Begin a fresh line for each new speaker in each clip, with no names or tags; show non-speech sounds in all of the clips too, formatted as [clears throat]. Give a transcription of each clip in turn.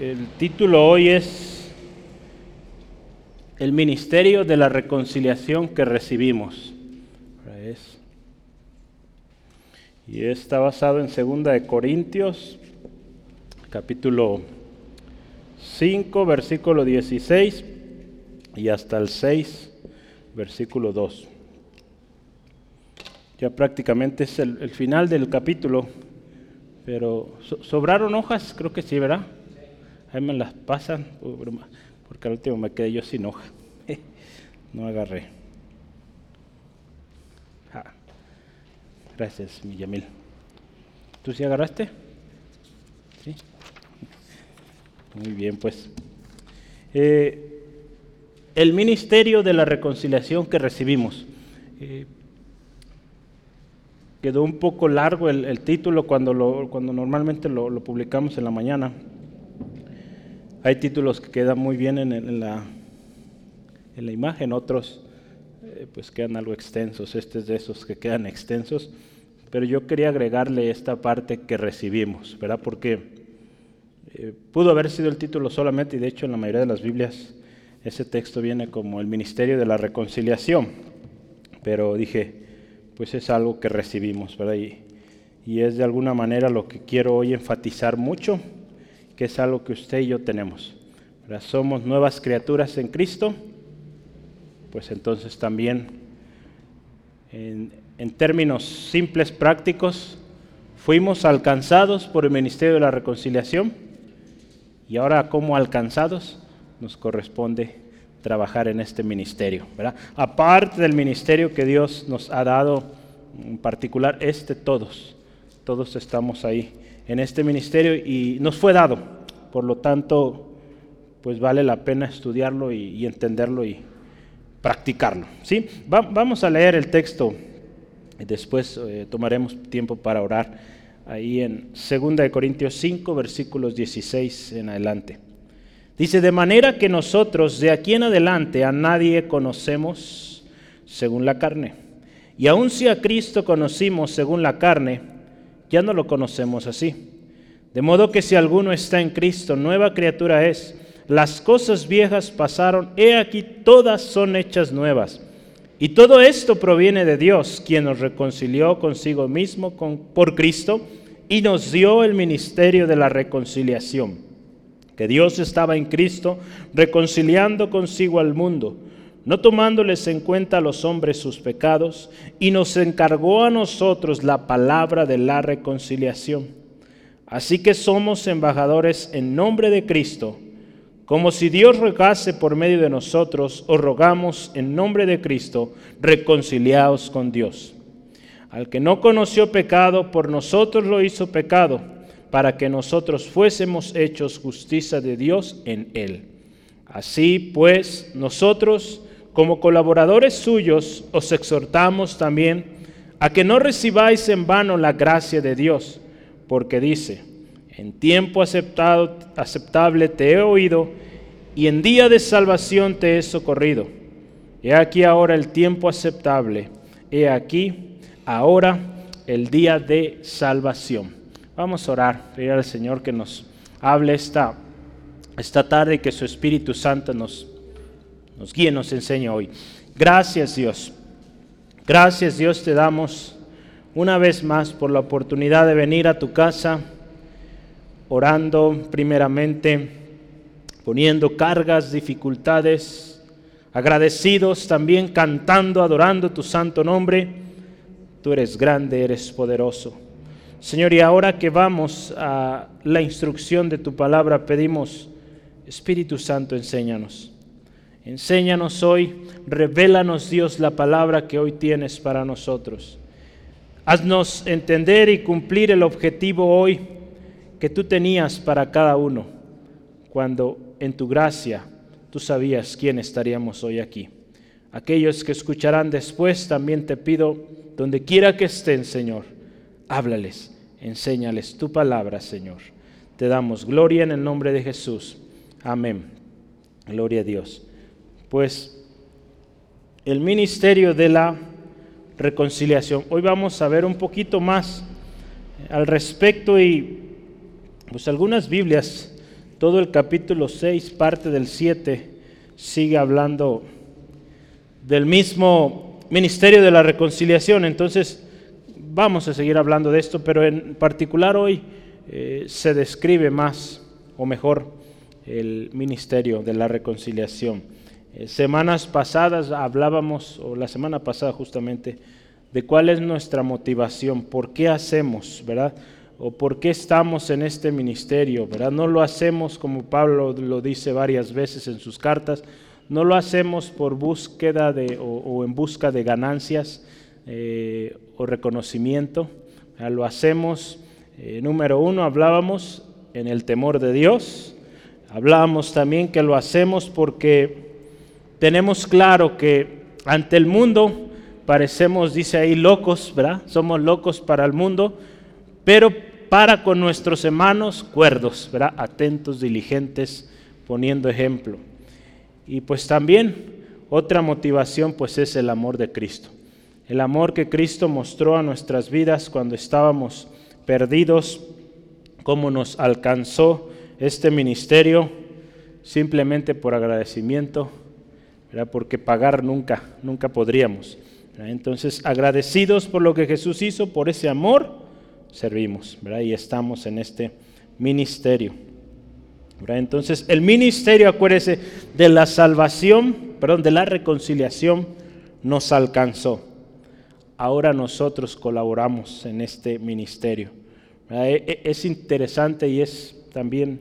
El título hoy es El ministerio de la reconciliación que recibimos. Y está basado en 2 de Corintios, capítulo 5, versículo 16 y hasta el 6, versículo 2. Ya prácticamente es el, final del capítulo, pero ¿sobraron hojas? Creo que sí, ¿verdad? Ahí me las pasan, porque al último me quedé yo sin hoja. [laughs] No agarré. Ah, gracias, Millamil. ¿Tú sí agarraste? Sí. Muy bien, pues. Eh, el ministerio de la reconciliación que recibimos. Eh, quedó un poco largo el, título cuando, lo, cuando normalmente lo, publicamos en la mañana. Hay títulos que quedan muy bien en, la, en la, imagen, otros eh, pues quedan algo extensos. Este es de esos que quedan extensos. Pero yo quería agregarle esta parte que recibimos, ¿verdad? Porque eh, pudo haber sido el título solamente, y de hecho en la mayoría de las Biblias ese texto viene como el ministerio de la reconciliación. Pero dije, pues es algo que recibimos, ¿verdad? Y, y es de alguna manera lo que quiero hoy enfatizar mucho, que es algo que usted y yo tenemos. ¿verdad? Somos nuevas criaturas en Cristo, pues entonces también en, en términos simples, prácticos, fuimos alcanzados por el ministerio de la reconciliación y ahora como alcanzados nos corresponde trabajar en este ministerio. Aparte del ministerio que Dios nos ha dado, en particular este, todos, todos estamos ahí en este ministerio y nos fue dado. Por lo tanto, pues vale la pena estudiarlo y, entenderlo y practicarlo. ¿sí? vamos a leer el texto después eh, tomaremos tiempo para orar ahí en 2 Corintios 5, versículos 16 en adelante. Dice, de manera que nosotros de aquí en adelante a nadie conocemos según la carne. Y aun si a Cristo conocimos según la carne, ya no lo conocemos así. De modo que si alguno está en Cristo, nueva criatura es. Las cosas viejas pasaron, he aquí todas son hechas nuevas. Y todo esto proviene de Dios, quien nos reconcilió consigo mismo por Cristo y nos dio el ministerio de la reconciliación. Que Dios estaba en Cristo reconciliando consigo al mundo, no tomándoles en cuenta a los hombres sus pecados, y nos encargó a nosotros la palabra de la reconciliación. Así que somos embajadores en nombre de Cristo, como si Dios rogase por medio de nosotros, os rogamos en nombre de Cristo, reconciliaos con Dios. Al que no conoció pecado, por nosotros lo hizo pecado, para que nosotros fuésemos hechos justicia de Dios en él. Así pues, nosotros, como colaboradores suyos, os exhortamos también a que no recibáis en vano la gracia de Dios, porque dice, en tiempo aceptado, aceptable te he oído, y en día de salvación te he socorrido. He aquí ahora el tiempo aceptable, he aquí ahora el día de salvación. Vamos a orar, pedir al Señor que nos hable esta, esta tarde y que su Espíritu Santo nos, nos guíe, nos enseñe hoy. Gracias Dios. Gracias Dios te damos una vez más por la oportunidad de venir a tu casa orando primeramente, poniendo cargas, dificultades, agradecidos también, cantando, adorando tu santo nombre Tú eres grande, eres poderoso. Señor, y ahora que vamos a la instrucción de tu palabra, pedimos, Espíritu Santo, enséñanos. Enséñanos hoy, revélanos Dios la palabra que hoy tienes para nosotros. Haznos entender y cumplir el objetivo hoy que tú tenías para cada uno, cuando en tu gracia tú sabías quién estaríamos hoy aquí. Aquellos que escucharán después, también te pido, donde quiera que estén, Señor, háblales, enséñales tu palabra, Señor. Te damos gloria en el nombre de Jesús. Amén. Gloria a Dios. Pues el ministerio de la reconciliación. Hoy vamos a ver un poquito más al respecto y pues algunas Biblias todo el capítulo 6, parte del 7, sigue hablando del mismo ministerio de la reconciliación. Entonces, vamos a seguir hablando de esto, pero en particular hoy eh, se describe más o mejor el ministerio de la reconciliación. Eh, semanas pasadas hablábamos, o la semana pasada justamente, de cuál es nuestra motivación, por qué hacemos, ¿verdad? O por qué estamos en este ministerio, ¿verdad? No lo hacemos como Pablo lo dice varias veces en sus cartas, no lo hacemos por búsqueda de, o, en busca de ganancias eh, o reconocimiento, lo hacemos, eh, número uno, hablábamos en el temor de Dios, hablábamos también que lo hacemos porque tenemos claro que ante el mundo parecemos, dice ahí, locos, ¿verdad? Somos locos para el mundo, pero para con nuestros hermanos cuerdos, ¿verdad? Atentos, diligentes, poniendo ejemplo. Y pues también otra motivación pues es el amor de Cristo. El amor que Cristo mostró a nuestras vidas cuando estábamos perdidos, cómo nos alcanzó este ministerio simplemente por agradecimiento porque pagar nunca, nunca podríamos. Entonces, agradecidos por lo que Jesús hizo, por ese amor, servimos y estamos en este ministerio. Entonces, el ministerio, acuérdese, de la salvación, perdón, de la reconciliación, nos alcanzó. Ahora nosotros colaboramos en este ministerio. E, e, es interesante y es también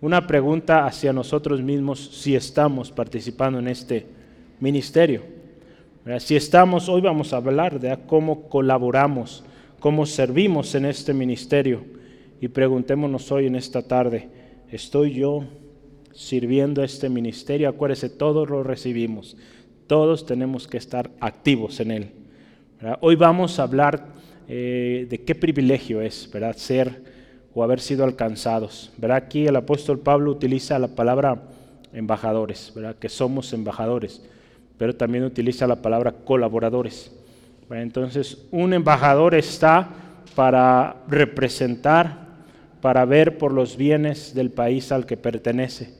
una pregunta hacia nosotros mismos si estamos participando en este ministerio. Si estamos, hoy vamos a hablar de cómo colaboramos, cómo servimos en este ministerio. Y preguntémonos hoy en esta tarde, ¿estoy yo sirviendo este ministerio? Acuérdese, todos lo recibimos, todos tenemos que estar activos en él. Hoy vamos a hablar eh, de qué privilegio es ¿verdad? ser o haber sido alcanzados. ¿verdad? Aquí el apóstol Pablo utiliza la palabra embajadores, que somos embajadores, pero también utiliza la palabra colaboradores. Entonces, un embajador está para representar, para ver por los bienes del país al que pertenece.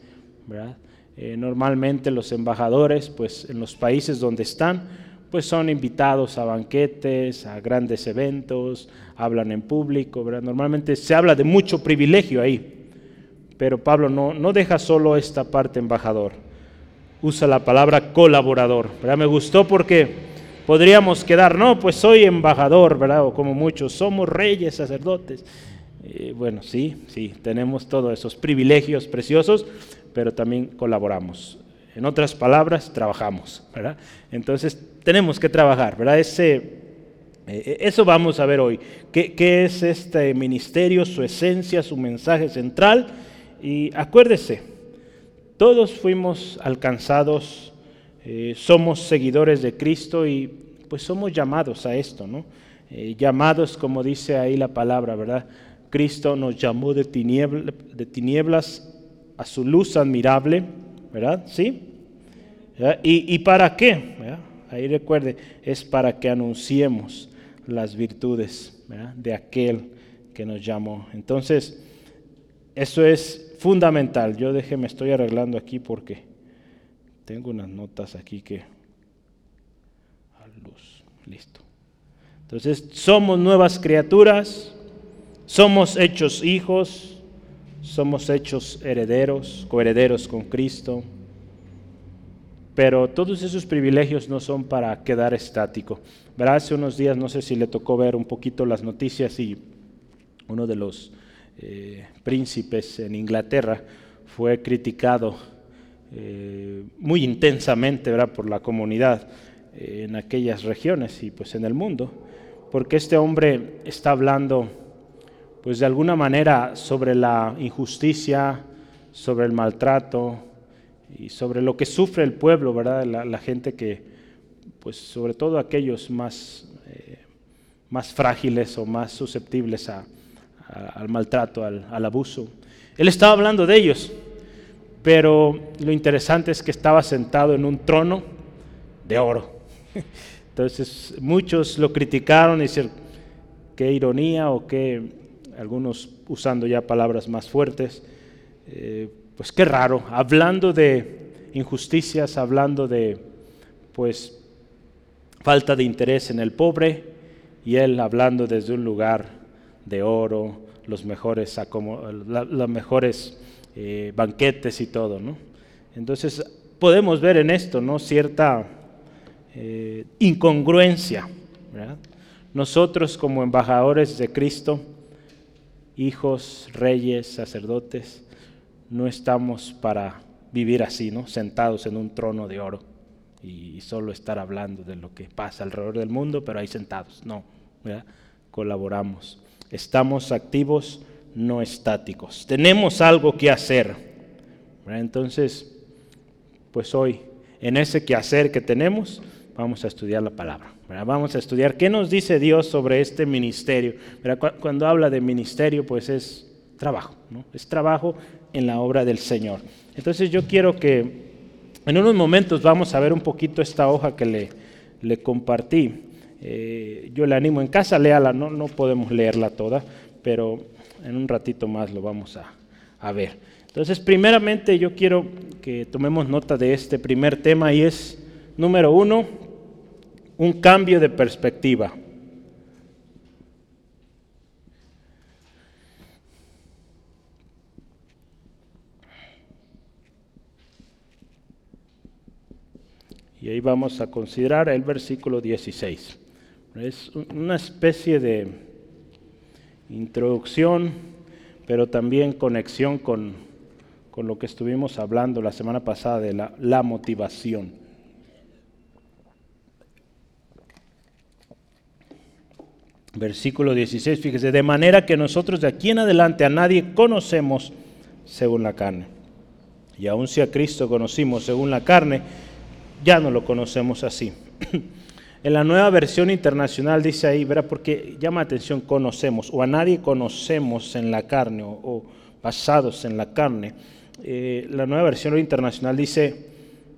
Eh, normalmente los embajadores, pues en los países donde están, pues son invitados a banquetes, a grandes eventos, hablan en público, ¿verdad? Normalmente se habla de mucho privilegio ahí, pero Pablo no, no deja solo esta parte embajador, usa la palabra colaborador, ¿verdad? Me gustó porque podríamos quedar, no, pues soy embajador, ¿verdad? O como muchos, somos reyes, sacerdotes. Eh, bueno, sí, sí, tenemos todos esos privilegios preciosos, pero también colaboramos. En otras palabras, trabajamos, ¿verdad? Entonces, tenemos que trabajar, ¿verdad? Ese, eh, eso vamos a ver hoy. ¿Qué, es este ministerio, su esencia, su mensaje central? Y acuérdese, todos fuimos alcanzados, eh, somos seguidores de Cristo y pues somos llamados a esto, ¿no? Eh, llamados, como dice ahí la palabra, ¿verdad? Cristo nos llamó de, tinieblas a su luz admirable, ¿verdad? ¿Sí? ¿Y, para qué? Ahí recuerde, es para que anunciemos las virtudes de aquel que nos llamó. Entonces, eso es fundamental. Yo déjeme, estoy arreglando aquí porque tengo unas notas aquí que... A luz, listo. Entonces, somos nuevas criaturas, somos hechos hijos, somos hechos herederos, coherederos con Cristo. Pero todos esos privilegios no son para quedar estático. Verá, hace unos días, no sé si le tocó ver un poquito las noticias y uno de los eh, príncipes en Inglaterra fue criticado eh, muy intensamente ¿verdad? por la comunidad eh, en aquellas regiones y pues en el mundo, porque este hombre está hablando pues de alguna manera sobre la injusticia, sobre el maltrato, y sobre lo que sufre el pueblo, ¿verdad? La, gente que, pues sobre todo aquellos más, eh, más frágiles o más susceptibles al maltrato, al, abuso. Él estaba hablando de ellos, pero lo interesante es que estaba sentado en un trono de oro. [laughs] Entonces muchos lo criticaron y dijeron, qué ironía o qué, algunos usando ya palabras más fuertes, eh, pues qué raro, hablando de injusticias, hablando de, pues, falta de interés en el pobre, y él hablando desde un lugar de oro, los mejores, los mejores eh, banquetes y todo, ¿no? Entonces podemos ver en esto, ¿no? Cierta eh, incongruencia, Nosotros como embajadores de Cristo, hijos, reyes, sacerdotes, no estamos para vivir así, ¿no? Sentados en un trono de oro y solo estar hablando de lo que pasa alrededor del mundo, pero ahí sentados. No, colaboramos. Estamos activos, no estáticos. Tenemos algo que hacer. Entonces, pues hoy, en ese quehacer que tenemos, vamos a estudiar la palabra. Vamos a estudiar qué nos dice Dios sobre este ministerio. Cuando habla de ministerio, pues es trabajo, ¿no? es trabajo en la obra del Señor. Entonces yo quiero que en unos momentos vamos a ver un poquito esta hoja que le, le compartí. Eh, yo le animo en casa, léala, no, no podemos leerla toda, pero en un ratito más lo vamos a, a ver. Entonces, primeramente yo quiero que tomemos nota de este primer tema y es, número uno, un cambio de perspectiva. Y ahí vamos a considerar el versículo 16. Es una especie de introducción, pero también conexión con, con lo que estuvimos hablando la semana pasada de la, la motivación. Versículo 16, fíjese, de manera que nosotros de aquí en adelante a nadie conocemos según la carne. Y aun si a Cristo conocimos según la carne, ya no lo conocemos así. [clears throat] En la nueva versión internacional dice ahí, verá, porque llama atención conocemos, o a nadie conocemos en la carne, o, basados en la carne. Eh, la nueva versión internacional dice,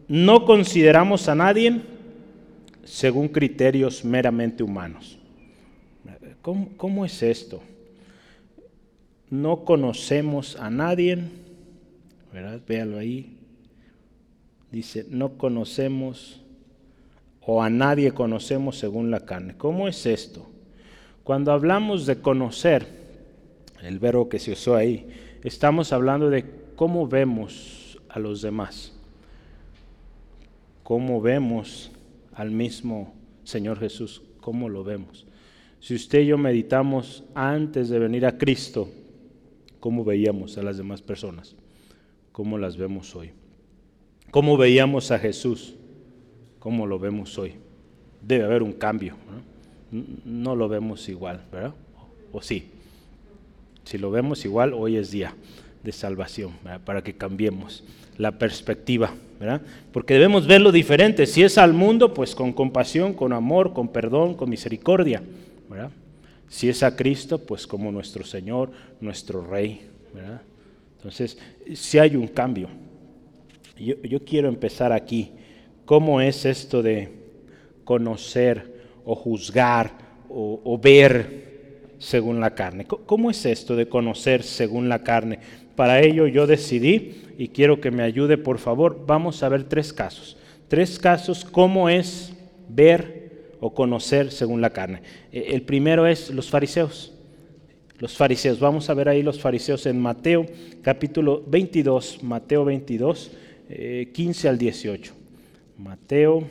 no consideramos a nadie según criterios meramente humanos. ¿Cómo, cómo es esto? No conocemos a nadie, ¿verdad? Véalo ahí, dice, no conocemos o a nadie conocemos según la carne. ¿Cómo es esto? Cuando hablamos de conocer, el verbo que se usó ahí, estamos hablando de cómo vemos a los demás, cómo vemos al mismo Señor Jesús, cómo lo vemos. Si usted y yo meditamos antes de venir a Cristo, ¿cómo veíamos a las demás personas? ¿Cómo las vemos hoy? ¿Cómo veíamos a Jesús? ¿Cómo lo vemos hoy? Debe haber un cambio. ¿no? lo vemos igual, ¿verdad? ¿O sí? Si lo vemos igual, hoy es día de salvación, para que cambiemos la perspectiva, ¿verdad? Porque debemos verlo diferente. Si es al mundo, pues con compasión, con amor, con perdón, con misericordia, ¿verdad? Si es a Cristo, pues como nuestro Señor, nuestro Rey, ¿verdad? Entonces, si hay un cambio. Yo, quiero empezar aquí. ¿Cómo es esto de conocer o juzgar o, ver según la carne? ¿Cómo es esto de conocer según la carne? Para ello yo decidí, y quiero que me ayude por favor, vamos a ver tres casos. Tres casos, cómo es ver o conocer según la carne. E, el primero es los fariseos. Los fariseos, vamos a ver ahí los fariseos en Mateo capítulo 22, Mateo 22, 15 eh, al 18. Mateo.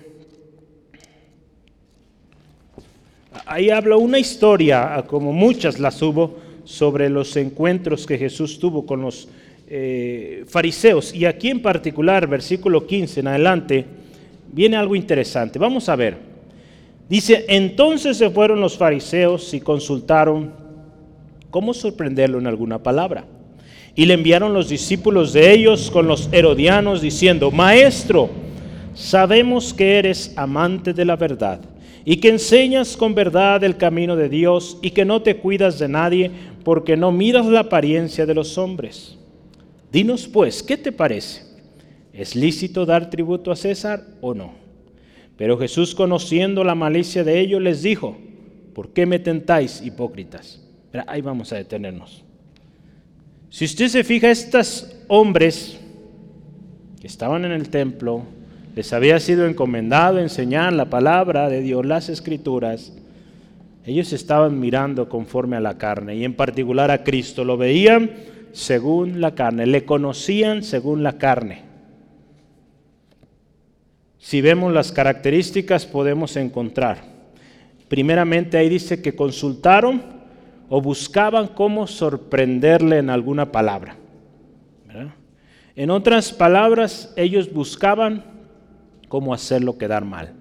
Ahí habla una historia, como muchas las hubo, sobre los encuentros que Jesús tuvo con los eh, fariseos. Y aquí en particular, versículo 15 en adelante, viene algo interesante. Vamos a ver. Dice, entonces se fueron los fariseos y consultaron cómo sorprenderlo en alguna palabra. Y le enviaron los discípulos de ellos con los herodianos diciendo, Maestro, sabemos que eres amante de la verdad y que enseñas con verdad el camino de Dios y que no te cuidas de nadie porque no miras la apariencia de los hombres. Dinos pues, ¿qué te parece? ¿Es lícito dar tributo a César o no? Pero Jesús, conociendo la malicia de ellos, les dijo, ¿por qué me tentáis, hipócritas? ahí vamos a detenernos. Si usted se fija, estos hombres que estaban en el templo, les había sido encomendado enseñar la palabra de Dios, las escrituras, ellos estaban mirando conforme a la carne y en particular a Cristo, lo veían según la carne, le conocían según la carne. Si vemos las características podemos encontrar. Primeramente ahí dice que consultaron o buscaban cómo sorprenderle en alguna palabra. En otras palabras, ellos buscaban cómo hacerlo quedar mal.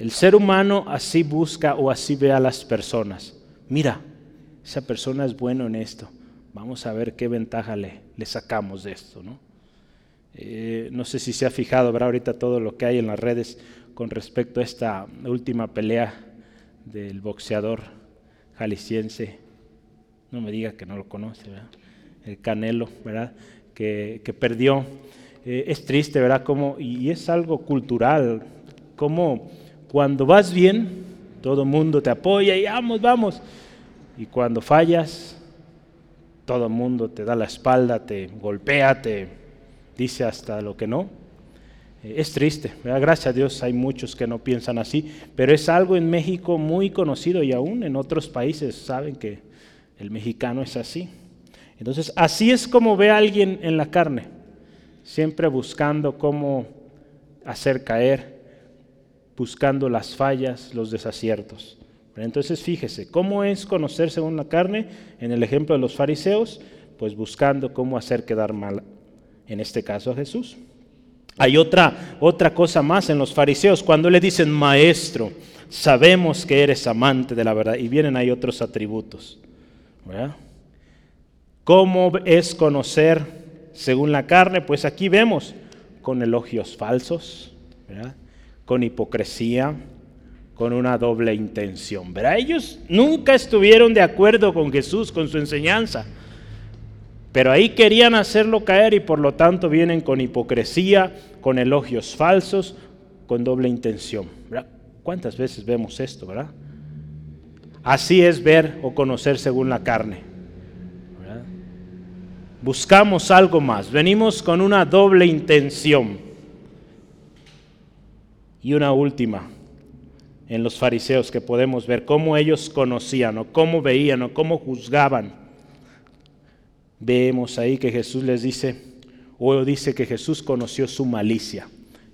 El ser humano así busca o así ve a las personas. Mira, esa persona es bueno en esto. Vamos a ver qué ventaja le, le sacamos de esto. ¿no? Eh, no sé si se ha fijado, ¿verdad? Ahorita todo lo que hay en las redes con respecto a esta última pelea del boxeador jalisciense. No me diga que no lo conoce, ¿verdad? El Canelo, ¿verdad? Que, perdió. Eh, es triste, ¿verdad? Como, y es algo cultural, como cuando vas bien, todo el mundo te apoya y vamos, vamos. Y cuando fallas, todo el mundo te da la espalda, te golpea, te dice hasta lo que no. Eh, es triste, gracias a Dios hay muchos que no piensan así, pero es algo en México muy conocido y aún en otros países saben que el mexicano es así. Entonces, así es como ve a alguien en la carne, siempre buscando cómo hacer caer, buscando las fallas, los desaciertos. Entonces fíjese, ¿cómo es conocer según la carne? En el ejemplo de los fariseos, pues buscando cómo hacer quedar mal, en este caso a Jesús. Hay otra, otra cosa más en los fariseos, cuando le dicen, maestro, sabemos que eres amante de la verdad, y vienen ahí otros atributos. ¿Cómo es conocer según la carne? Pues aquí vemos con elogios falsos, ¿verdad? con hipocresía, con una doble intención. ¿verdad? Ellos nunca estuvieron de acuerdo con Jesús, con su enseñanza. Pero ahí querían hacerlo caer y por lo tanto vienen con hipocresía, con elogios falsos, con doble intención. ¿Cuántas veces vemos esto, verdad? Así es ver o conocer según la carne. Buscamos algo más, venimos con una doble intención. Y una última, en los fariseos que podemos ver cómo ellos conocían o cómo veían o cómo juzgaban. Vemos ahí que Jesús les dice, o dice que Jesús conoció su malicia.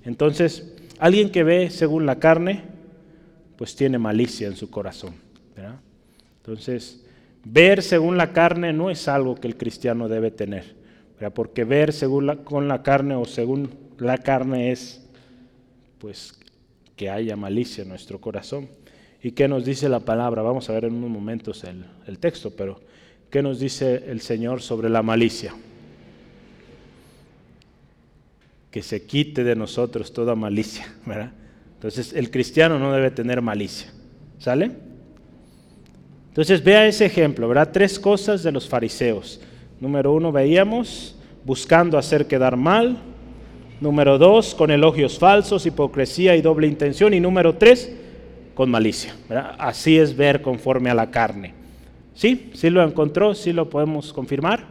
Entonces, alguien que ve según la carne, pues tiene malicia en su corazón. Entonces, ver según la carne no es algo que el cristiano debe tener, porque ver según la, con la carne o según la carne es pues que haya malicia en nuestro corazón. ¿Y qué nos dice la palabra? Vamos a ver en unos momentos el, el texto, pero ¿qué nos dice el Señor sobre la malicia? Que se quite de nosotros toda malicia, ¿verdad? Entonces el cristiano no debe tener malicia, ¿sale? Entonces vea ese ejemplo, ¿verdad? Tres cosas de los fariseos. Número uno, veíamos buscando hacer quedar mal, Número dos, con elogios falsos, hipocresía y doble intención. Y número tres, con malicia. Así es ver conforme a la carne. ¿Sí? ¿Sí lo encontró? ¿Sí lo podemos confirmar?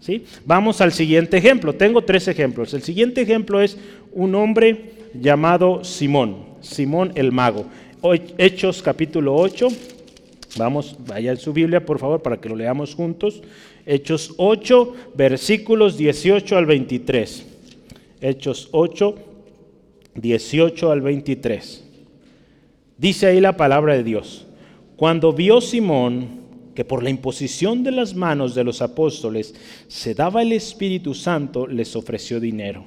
¿Sí? Vamos al siguiente ejemplo. Tengo tres ejemplos. El siguiente ejemplo es un hombre llamado Simón, Simón el mago. Hechos capítulo 8. Vamos, vaya en su Biblia, por favor, para que lo leamos juntos. Hechos 8, versículos 18 al 23. Hechos 8, 18 al 23. Dice ahí la palabra de Dios. Cuando vio Simón que por la imposición de las manos de los apóstoles se daba el Espíritu Santo, les ofreció dinero,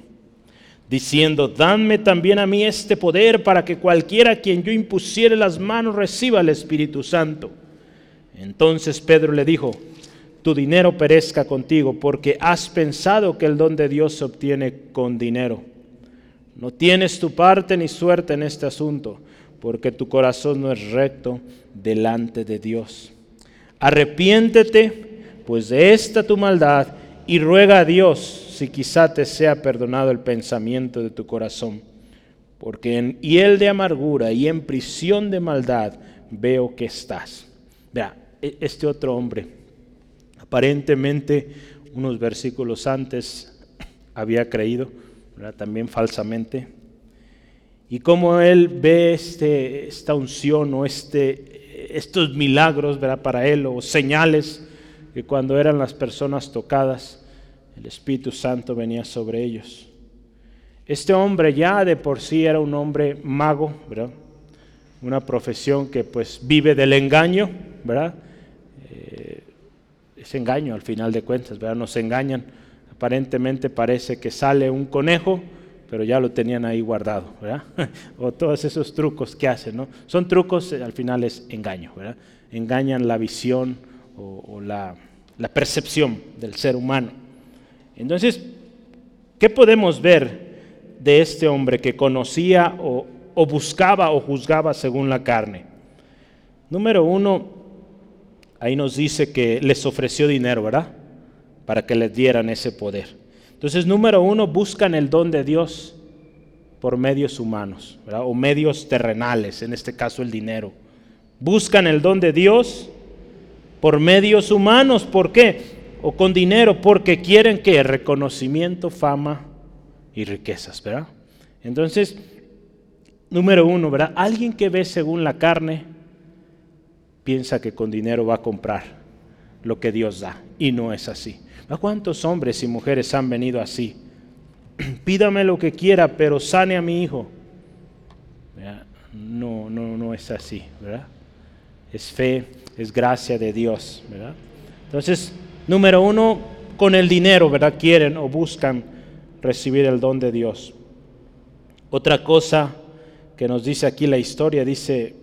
diciendo, danme también a mí este poder para que cualquiera a quien yo impusiere las manos reciba el Espíritu Santo. Entonces Pedro le dijo, tu dinero perezca contigo, porque has pensado que el don de Dios se obtiene con dinero. No tienes tu parte ni suerte en este asunto, porque tu corazón no es recto delante de Dios. Arrepiéntete, pues de esta tu maldad, y ruega a Dios si quizá te sea perdonado el pensamiento de tu corazón, porque en hiel de amargura y en prisión de maldad veo que estás. Vea, e-, este otro hombre aparentemente unos versículos antes había creído, también falsamente. Y cómo él ve este, esta unción o este, estos milagros ¿verdad? para él o señales que cuando eran las personas tocadas, el Espíritu Santo venía sobre ellos. Este hombre ya de por sí era un hombre mago, ¿verdad? Una profesión que pues vive del engaño, ¿verdad? Eh, es engaño al final de cuentas, ¿verdad? Nos engañan. Aparentemente parece que sale un conejo, pero ya lo tenían ahí guardado, ¿verdad? [laughs] o todos esos trucos que hacen, ¿no? Son trucos, eh, al final es engaño, ¿verdad? Engañan la visión o, la, percepción del ser humano. Entonces, ¿qué podemos ver de este hombre que conocía o, o buscaba o juzgaba según la carne? Número uno, ahí nos dice que les ofreció dinero, ¿verdad? Para que les dieran ese poder. Entonces, número uno, buscan el don de Dios por medios humanos. O medios terrenales, en este caso el dinero. Buscan el don de Dios por medios humanos. ¿Por qué? O con dinero, porque quieren que reconocimiento, fama y riquezas, ¿verdad? Entonces, número uno, ¿verdad? Alguien que ve según la carne piensa que con dinero va a comprar lo que Dios da y no es así. ¿Cuántos hombres y mujeres han venido así? [clears throat] Pídame lo que quiera, pero sane a mi hijo. No, no, no es así, ¿verdad? Es fe, es gracia de Dios, ¿verdad? Entonces, número uno, con el dinero, ¿verdad? Quieren o buscan recibir el don de Dios. Otra cosa que nos dice aquí la historia, dice,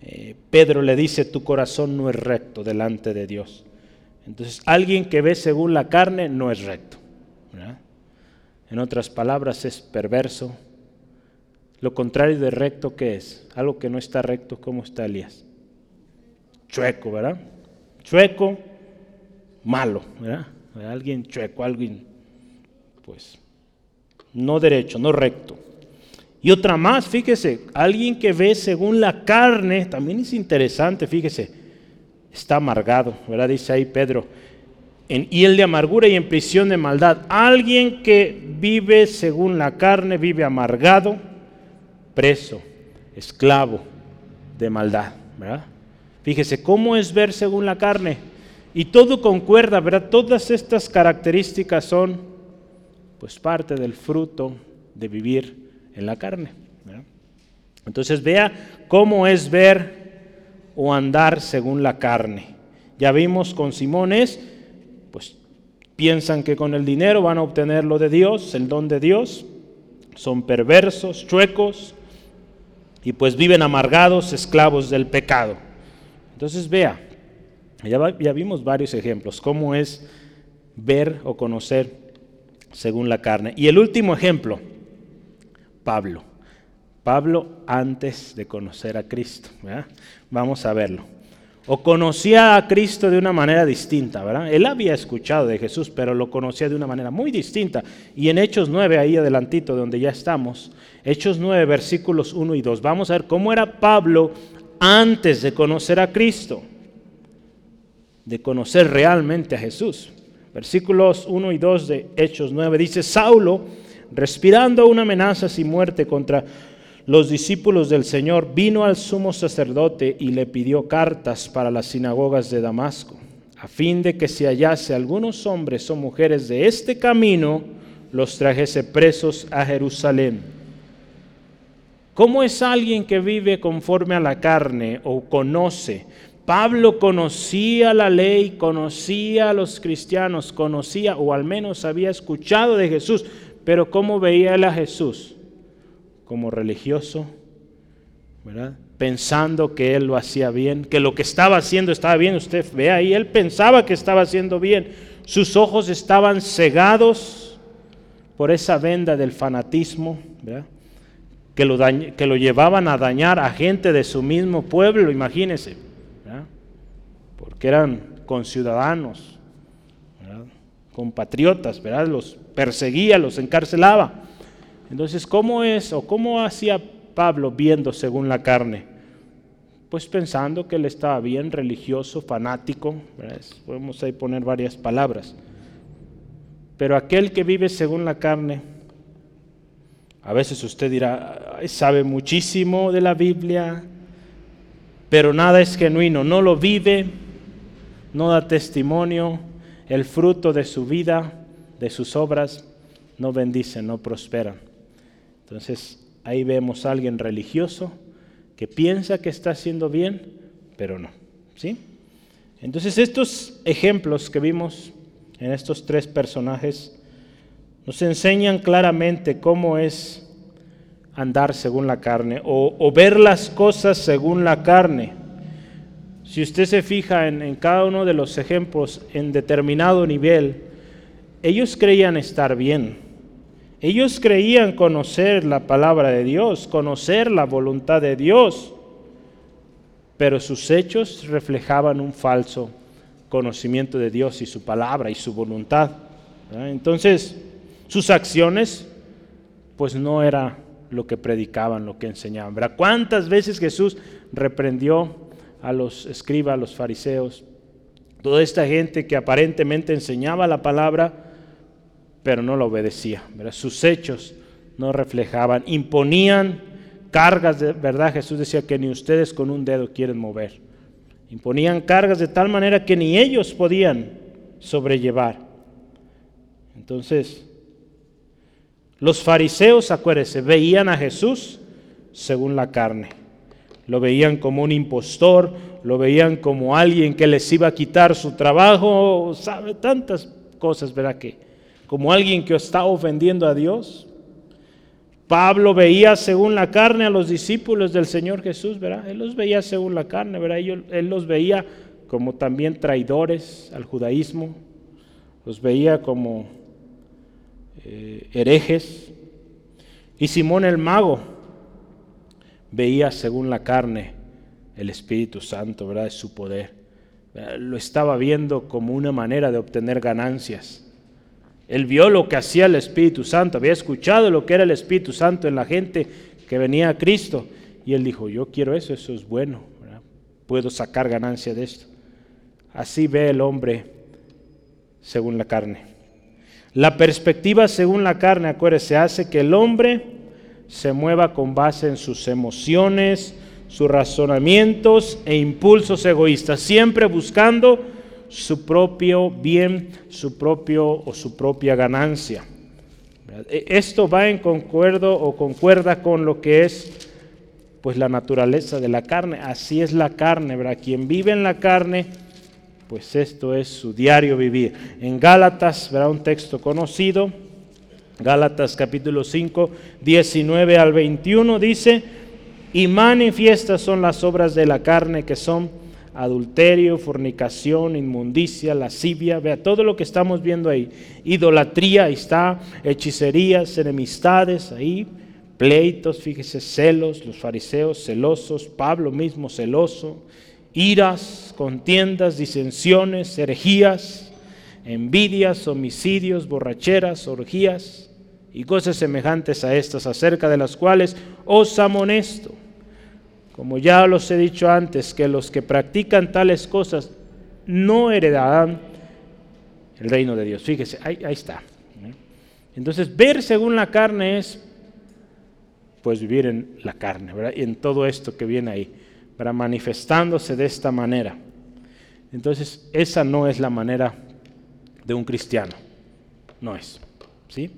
eh, Pedro le dice, tu corazón no es recto delante de Dios. Entonces, alguien que ve según la carne no es recto. En otras palabras, es perverso. Lo contrario de recto, ¿qué es? Algo que no está recto, ¿cómo está Elías? Chueco, ¿verdad? Chueco, malo, ¿verdad? Alguien chueco, alguien, pues, no derecho, no recto. Y otra más, fíjese, alguien que ve según la carne, también es interesante, fíjese, está amargado, ¿verdad? Dice ahí Pedro, en hiel de amargura y en prisión de maldad. Alguien que vive según la carne, vive amargado, preso, esclavo de maldad, ¿verdad? Fíjese, ¿cómo es ver según la carne? Y todo concuerda, ¿verdad? Todas estas características son pues parte del fruto de vivir en la carne. Entonces vea cómo es ver o andar según la carne. Ya vimos con Simones, pues piensan que con el dinero van a obtener lo de Dios, el don de Dios, son perversos, chuecos y pues viven amargados, esclavos del pecado. Entonces vea, ya, ya vimos varios ejemplos, cómo es ver o conocer según la carne. Y el último ejemplo, Pablo. Pablo antes de conocer a Cristo. Vamos a verlo. O conocía a Cristo de una manera distinta, ¿verdad? Él había escuchado de Jesús, pero lo conocía de una manera muy distinta. Y en Hechos 9, ahí adelantito, donde ya estamos, Hechos 9, versículos 1 y 2, vamos a ver cómo era Pablo antes de conocer a Cristo, de conocer realmente a Jesús. Versículos 1 y 2 de Hechos 9 dice, Saulo, respirando una amenaza sin muerte contra los discípulos del Señor, vino al sumo sacerdote y le pidió cartas para las sinagogas de Damasco, a fin de que si hallase algunos hombres o mujeres de este camino, los trajese presos a Jerusalén. ¿Cómo es alguien que vive conforme a la carne o conoce? Pablo conocía la ley, conocía a los cristianos, conocía o al menos había escuchado de Jesús, pero ¿cómo veía él a Jesús? Como religioso, ¿verdad? Pensando que él lo hacía bien, que lo que estaba haciendo estaba bien. Usted ve ahí, él pensaba que estaba haciendo bien. Sus ojos estaban cegados por esa venda del fanatismo, ¿verdad? Que lo, que lo llevaban a dañar a gente de su mismo pueblo, imagínense, porque eran conciudadanos, compatriotas, ¿verdad? los perseguía, los encarcelaba. Entonces, ¿cómo es o cómo hacía Pablo viendo según la carne? Pues pensando que él estaba bien religioso, fanático, podemos ahí poner varias palabras. pero aquel que vive según la carne, a veces usted dirá, sabe muchísimo de la Biblia, pero nada es genuino, no lo vive, no da testimonio, el fruto de su vida, de sus obras, no bendice, no prospera. Entonces ahí vemos a alguien religioso que piensa que está haciendo bien, pero no. ¿sí? Entonces estos ejemplos que vimos en estos tres personajes nos enseñan claramente cómo es andar según la carne o, ver las cosas según la carne. Si usted se fija en, en cada uno de los ejemplos en determinado nivel, ellos creían estar bien. Ellos creían conocer la palabra de Dios, conocer la voluntad de Dios, pero sus hechos reflejaban un falso conocimiento de Dios y su palabra y su voluntad. Entonces, sus acciones, pues no era lo que predicaban, lo que enseñaban. ¿Cuántas veces Jesús reprendió a los escribas, a los fariseos, toda esta gente que aparentemente enseñaba la palabra, pero no la obedecía? Sus hechos no reflejaban, imponían cargas de verdad. Jesús decía que ni ustedes con un dedo quieren mover. Imponían cargas de tal manera que ni ellos podían sobrellevar. Entonces, los fariseos, acuérdense, veían a Jesús según la carne. Lo veían como un impostor, lo veían como alguien que les iba a quitar su trabajo, sabe tantas cosas, ¿verdad? Que como alguien que está ofendiendo a Dios. Pablo veía según la carne a los discípulos del Señor Jesús, ¿verdad? Él los veía según la carne, ¿verdad? Él los veía como también traidores al judaísmo, los veía como eh, herejes. Y Simón el mago veía según la carne el Espíritu Santo, ¿verdad? Su poder. Lo estaba viendo como una manera de obtener ganancias. Él vio lo que hacía el Espíritu Santo, había escuchado lo que era el Espíritu Santo en la gente que venía a Cristo. Y él dijo, yo quiero eso, eso es bueno, puedo sacar ganancia de esto. Así ve el hombre según la carne. La perspectiva según la carne, acuérdese, hace que el hombre se mueva con base en sus emociones, sus razonamientos e impulsos egoístas, siempre buscando su propio bien, su propio o su propia ganancia. E, esto va en concuerdo o concuerda con lo que es pues la naturaleza de la carne. Así es la carne, ¿verdad? Quien vive en la carne, pues esto es su diario vivir. En Gálatas, verá un texto conocido, Gálatas capítulo 5, 19 al 21 dice, y manifiestas son las obras de la carne que son adulterio, fornicación, inmundicia, lascivia, vea todo lo que estamos viendo ahí. Idolatría, ahí está, hechicerías, enemistades, ahí, pleitos, fíjese, celos, los fariseos celosos, Pablo mismo celoso, iras, contiendas, disensiones, herejías, envidias, homicidios, borracheras, orgías y cosas semejantes a estas, acerca de las cuales os amonesto como ya los he dicho antes, que los que practican tales cosas no heredarán el reino de Dios. Fíjese, ahí, está. Entonces, ver según la carne es, pues, vivir en la carne, ¿verdad? Y en todo esto que viene ahí, para manifestándose de esta manera. Entonces, esa no es la manera de un cristiano. No es. ¿Sí?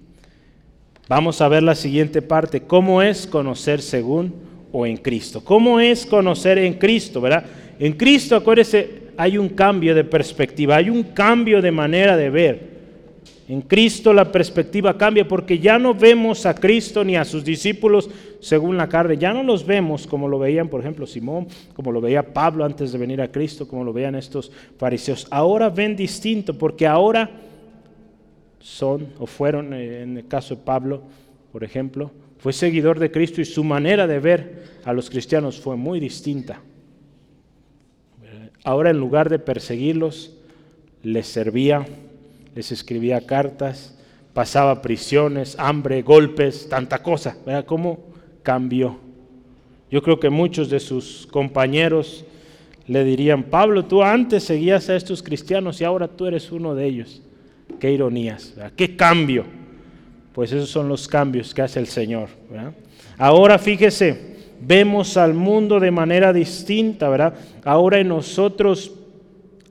Vamos a ver la siguiente parte. ¿Cómo es conocer según o en Cristo. ¿Cómo es conocer en Cristo, verdad? En Cristo, acuérdese, hay un cambio de perspectiva, hay un cambio de manera de ver. En Cristo la perspectiva cambia porque ya no vemos a Cristo ni a sus discípulos según la carne, ya no los vemos como lo veían, por ejemplo, Simón, como lo veía Pablo antes de venir a Cristo, como lo veían estos fariseos. Ahora ven distinto porque ahora son o fueron, eh, en el caso de Pablo, por ejemplo, fue seguidor de Cristo y su manera de ver a los cristianos fue muy distinta. Ahora en lugar de perseguirlos, les servía, les escribía cartas, pasaba prisiones, hambre, golpes, tanta cosa. Vea cómo cambió. Yo creo que muchos de sus compañeros le dirían, Pablo, tú antes seguías a estos cristianos y ahora tú eres uno de ellos. qué ironías, qué cambio. Pues esos son los cambios que hace el Señor. Ahora fíjese, vemos al mundo de manera distinta, ¿verdad? Ahora en nosotros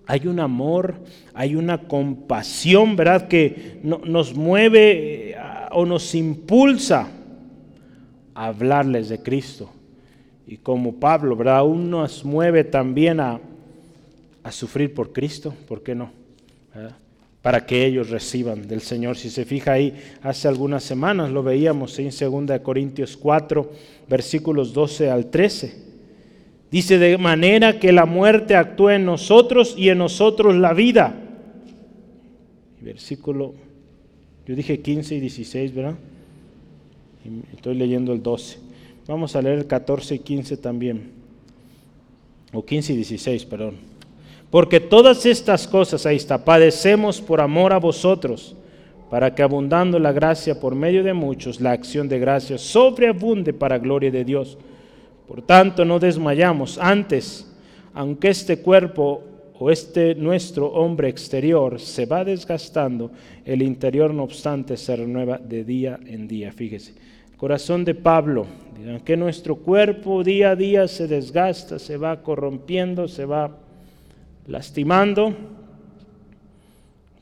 hay un amor, hay una compasión, ¿verdad? Que nos mueve eh, o nos impulsa a hablarles de Cristo. Y como Pablo, ¿verdad? Aún nos mueve también a, a sufrir por Cristo, ¿por qué no? Para que ellos reciban del Señor. Si se fija ahí, hace algunas semanas lo veíamos en 2 Corintios 4, versículos 12 al 13. Dice, de manera que la muerte actúe en nosotros y en nosotros la vida. Versículo, yo dije 15 y 16, ¿verdad? Estoy leyendo el 12. Vamos a leer el 14 y 15 también. O 15 y 16, perdón. Porque todas estas cosas, ahí está, padecemos por amor a vosotros, para que abundando la gracia por medio de muchos, la acción de gracia sobreabunde para gloria de Dios. Por tanto, no desmayamos. Antes, aunque este cuerpo o este nuestro hombre exterior se va desgastando, el interior no obstante se renueva de día en día. Fíjese, corazón de Pablo, que nuestro cuerpo día a día se desgasta, se va corrompiendo, se va lastimando,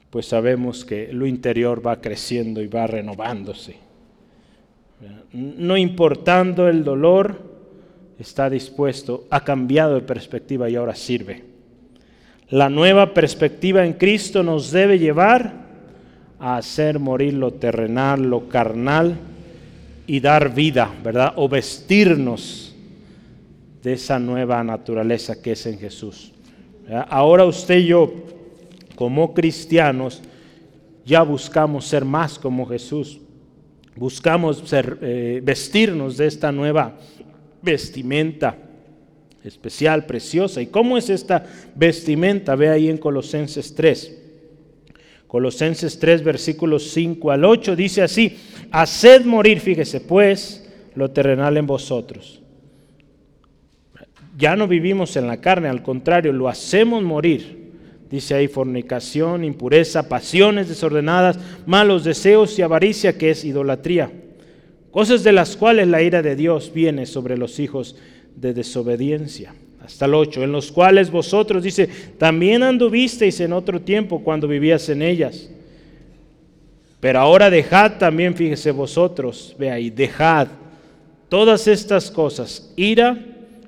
pues sabemos que lo interior va creciendo y va renovándose. No importando el dolor, está dispuesto, ha cambiado de perspectiva y ahora sirve. La nueva perspectiva en Cristo nos debe llevar a hacer morir lo terrenal, lo carnal y dar vida, ¿verdad? O vestirnos de esa nueva naturaleza que es en Jesús. Ahora usted y yo, como cristianos, ya buscamos ser más como Jesús. Buscamos ser, eh, vestirnos de esta nueva vestimenta especial, preciosa. ¿Y cómo es esta vestimenta? Ve ahí en Colosenses 3. Colosenses 3, versículos 5 al 8, dice así, haced morir, fíjese, pues, lo terrenal en vosotros. Ya no vivimos en la carne, al contrario, lo hacemos morir. Dice ahí fornicación, impureza, pasiones desordenadas, malos deseos y avaricia, que es idolatría cosas de las cuales la ira de Dios viene sobre los hijos de desobediencia. Hasta el 8, en los cuales vosotros, dice, también anduvisteis en otro tiempo cuando vivías en ellas. Pero ahora dejad también, fíjese vosotros, ve ahí, dejad todas estas cosas, ira,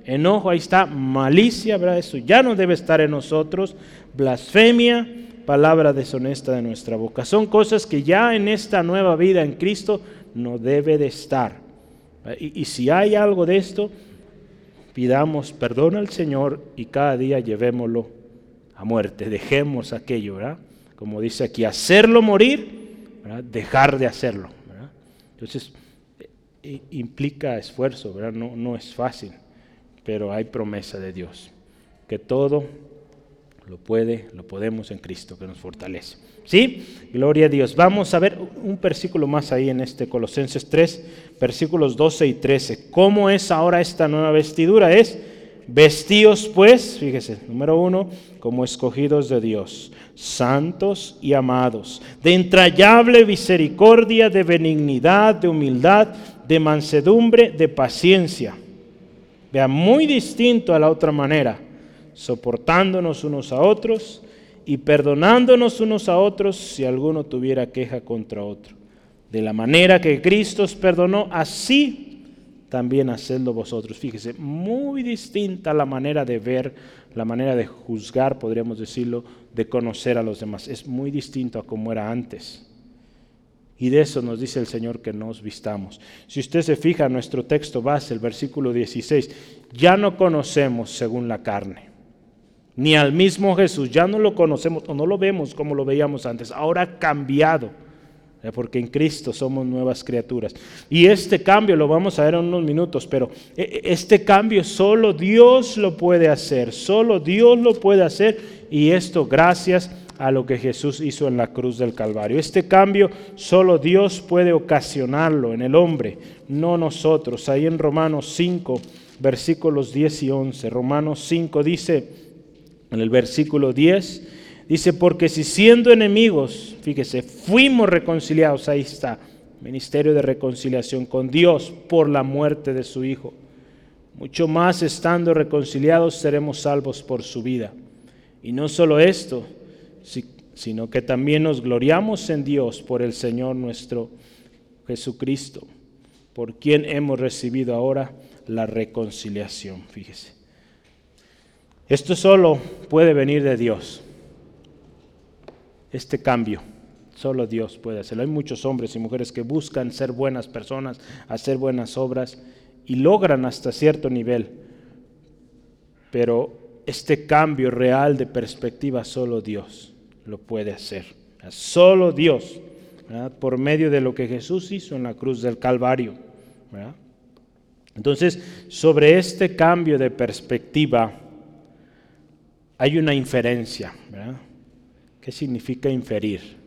enojo, ahí está, malicia, ¿verdad? Eso ya no debe estar en nosotros, blasfemia, palabra deshonesta de nuestra boca. Son cosas que ya en esta nueva vida en Cristo no debe de estar. Y, si hay algo de esto, pidamos perdón al Señor y cada día llevémoslo a muerte. Dejemos aquello, ¿verdad? Como dice aquí, hacerlo morir, dejar de hacerlo. Entonces, e, implica esfuerzo, ¿verdad? No, no es fácil, pero hay promesa de Dios, que todo lo puede, lo podemos en Cristo que nos fortalece. ¿Sí? Gloria a Dios. Vamos a ver un versículo más ahí en este Colosenses 3, versículos 12 y 13. ¿Cómo es ahora esta nueva vestidura? Es vestíos pues, fíjese, número uno, como escogidos de Dios, santos y amados, de entrañable misericordia, de benignidad, de humildad, de mansedumbre, de paciencia. Vea, muy distinto a la otra manera, soportándonos unos a otros y perdonándonos unos a otros si alguno tuviera queja contra otro. De la manera que Cristo os perdonó, así también hacedlo vosotros. Fíjese, muy distinta la manera de ver, la manera de juzgar, podríamos decirlo, de conocer a los demás. Es muy distinto a como era antes. Y de eso nos dice el Señor que nos vistamos. Si usted se fija nuestro texto base, el versículo 16, ya no conocemos según la carne ni al mismo Jesús. Ya no lo conocemos o no lo vemos como lo veíamos antes. Ahora ha cambiado, ¿eh? porque en Cristo somos nuevas criaturas. Y este cambio lo vamos a ver en unos minutos, pero eh, este cambio solo Dios lo puede hacer, solo Dios lo puede hacer y esto gracias a lo que Jesús hizo en la cruz del Calvario. Este cambio solo Dios puede ocasionarlo en el hombre, no nosotros. Ahí en Romanos 5, versículos 10 y 11, Romanos 5 dice, en el versículo 10 Dice, porque si siendo enemigos, fíjese, fuimos reconciliados, ahí está, ministerio de reconciliación con Dios por la muerte de su Hijo. Mucho más estando reconciliados seremos salvos por su vida. Y no solo esto, sino que también nos gloriamos en Dios por el Señor nuestro Jesucristo, por quien hemos recibido ahora la reconciliación. Fíjese. Esto solo puede venir de Dios. Este cambio, solo Dios puede hacerlo. Hay muchos hombres y mujeres que buscan ser buenas personas, hacer buenas obras y logran hasta cierto nivel. Pero este cambio real de perspectiva solo Dios lo puede hacer. Solo Dios, por medio de lo que Jesús hizo en la cruz del Calvario. Entonces, sobre este cambio de perspectiva hay una inferencia. ¿Qué significa inferir?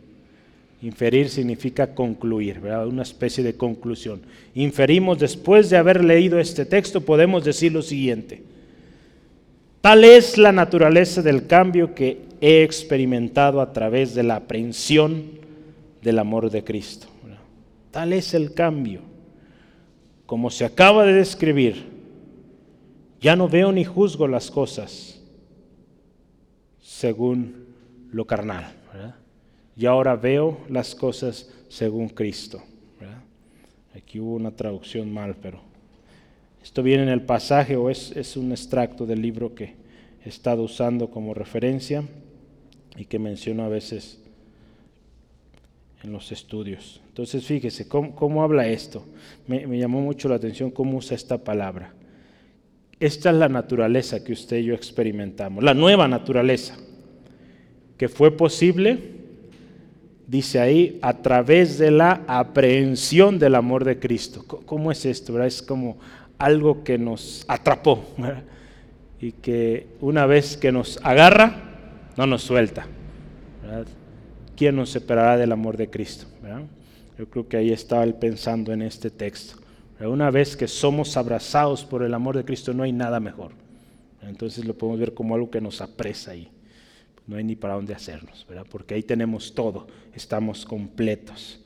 Inferir significa concluir, una especie de conclusión. Inferimos después de haber leído este texto, podemos decir lo siguiente. Tal es la naturaleza del cambio que he experimentado a través de la aprehensión del amor de Cristo. Tal es el cambio. Como se acaba de describir, ya no veo ni juzgo las cosas según lo carnal. Y ahora veo las cosas según Cristo. Aquí hubo una traducción mal, pero esto viene en el pasaje o es, es un extracto del libro que he estado usando como referencia y que menciono a veces en los estudios. Entonces fíjese, ¿cómo, habla esto? Me, llamó mucho la atención cómo usa esta palabra. Esta es la naturaleza que usted y yo experimentamos, la nueva naturaleza, que fue posible, dice ahí, a través de la aprehensión del amor de Cristo. ¿Cómo es esto? Es como algo que nos atrapó y que una vez que nos agarra, no nos suelta. ¿Quién nos separará del amor de Cristo? Yo creo que ahí estaba él pensando en este texto. Una vez que somos abrazados por el amor de Cristo, no hay nada mejor. Entonces lo podemos ver como algo que nos apresa ahí. No hay ni para dónde hacernos, porque ahí tenemos todo, estamos completos.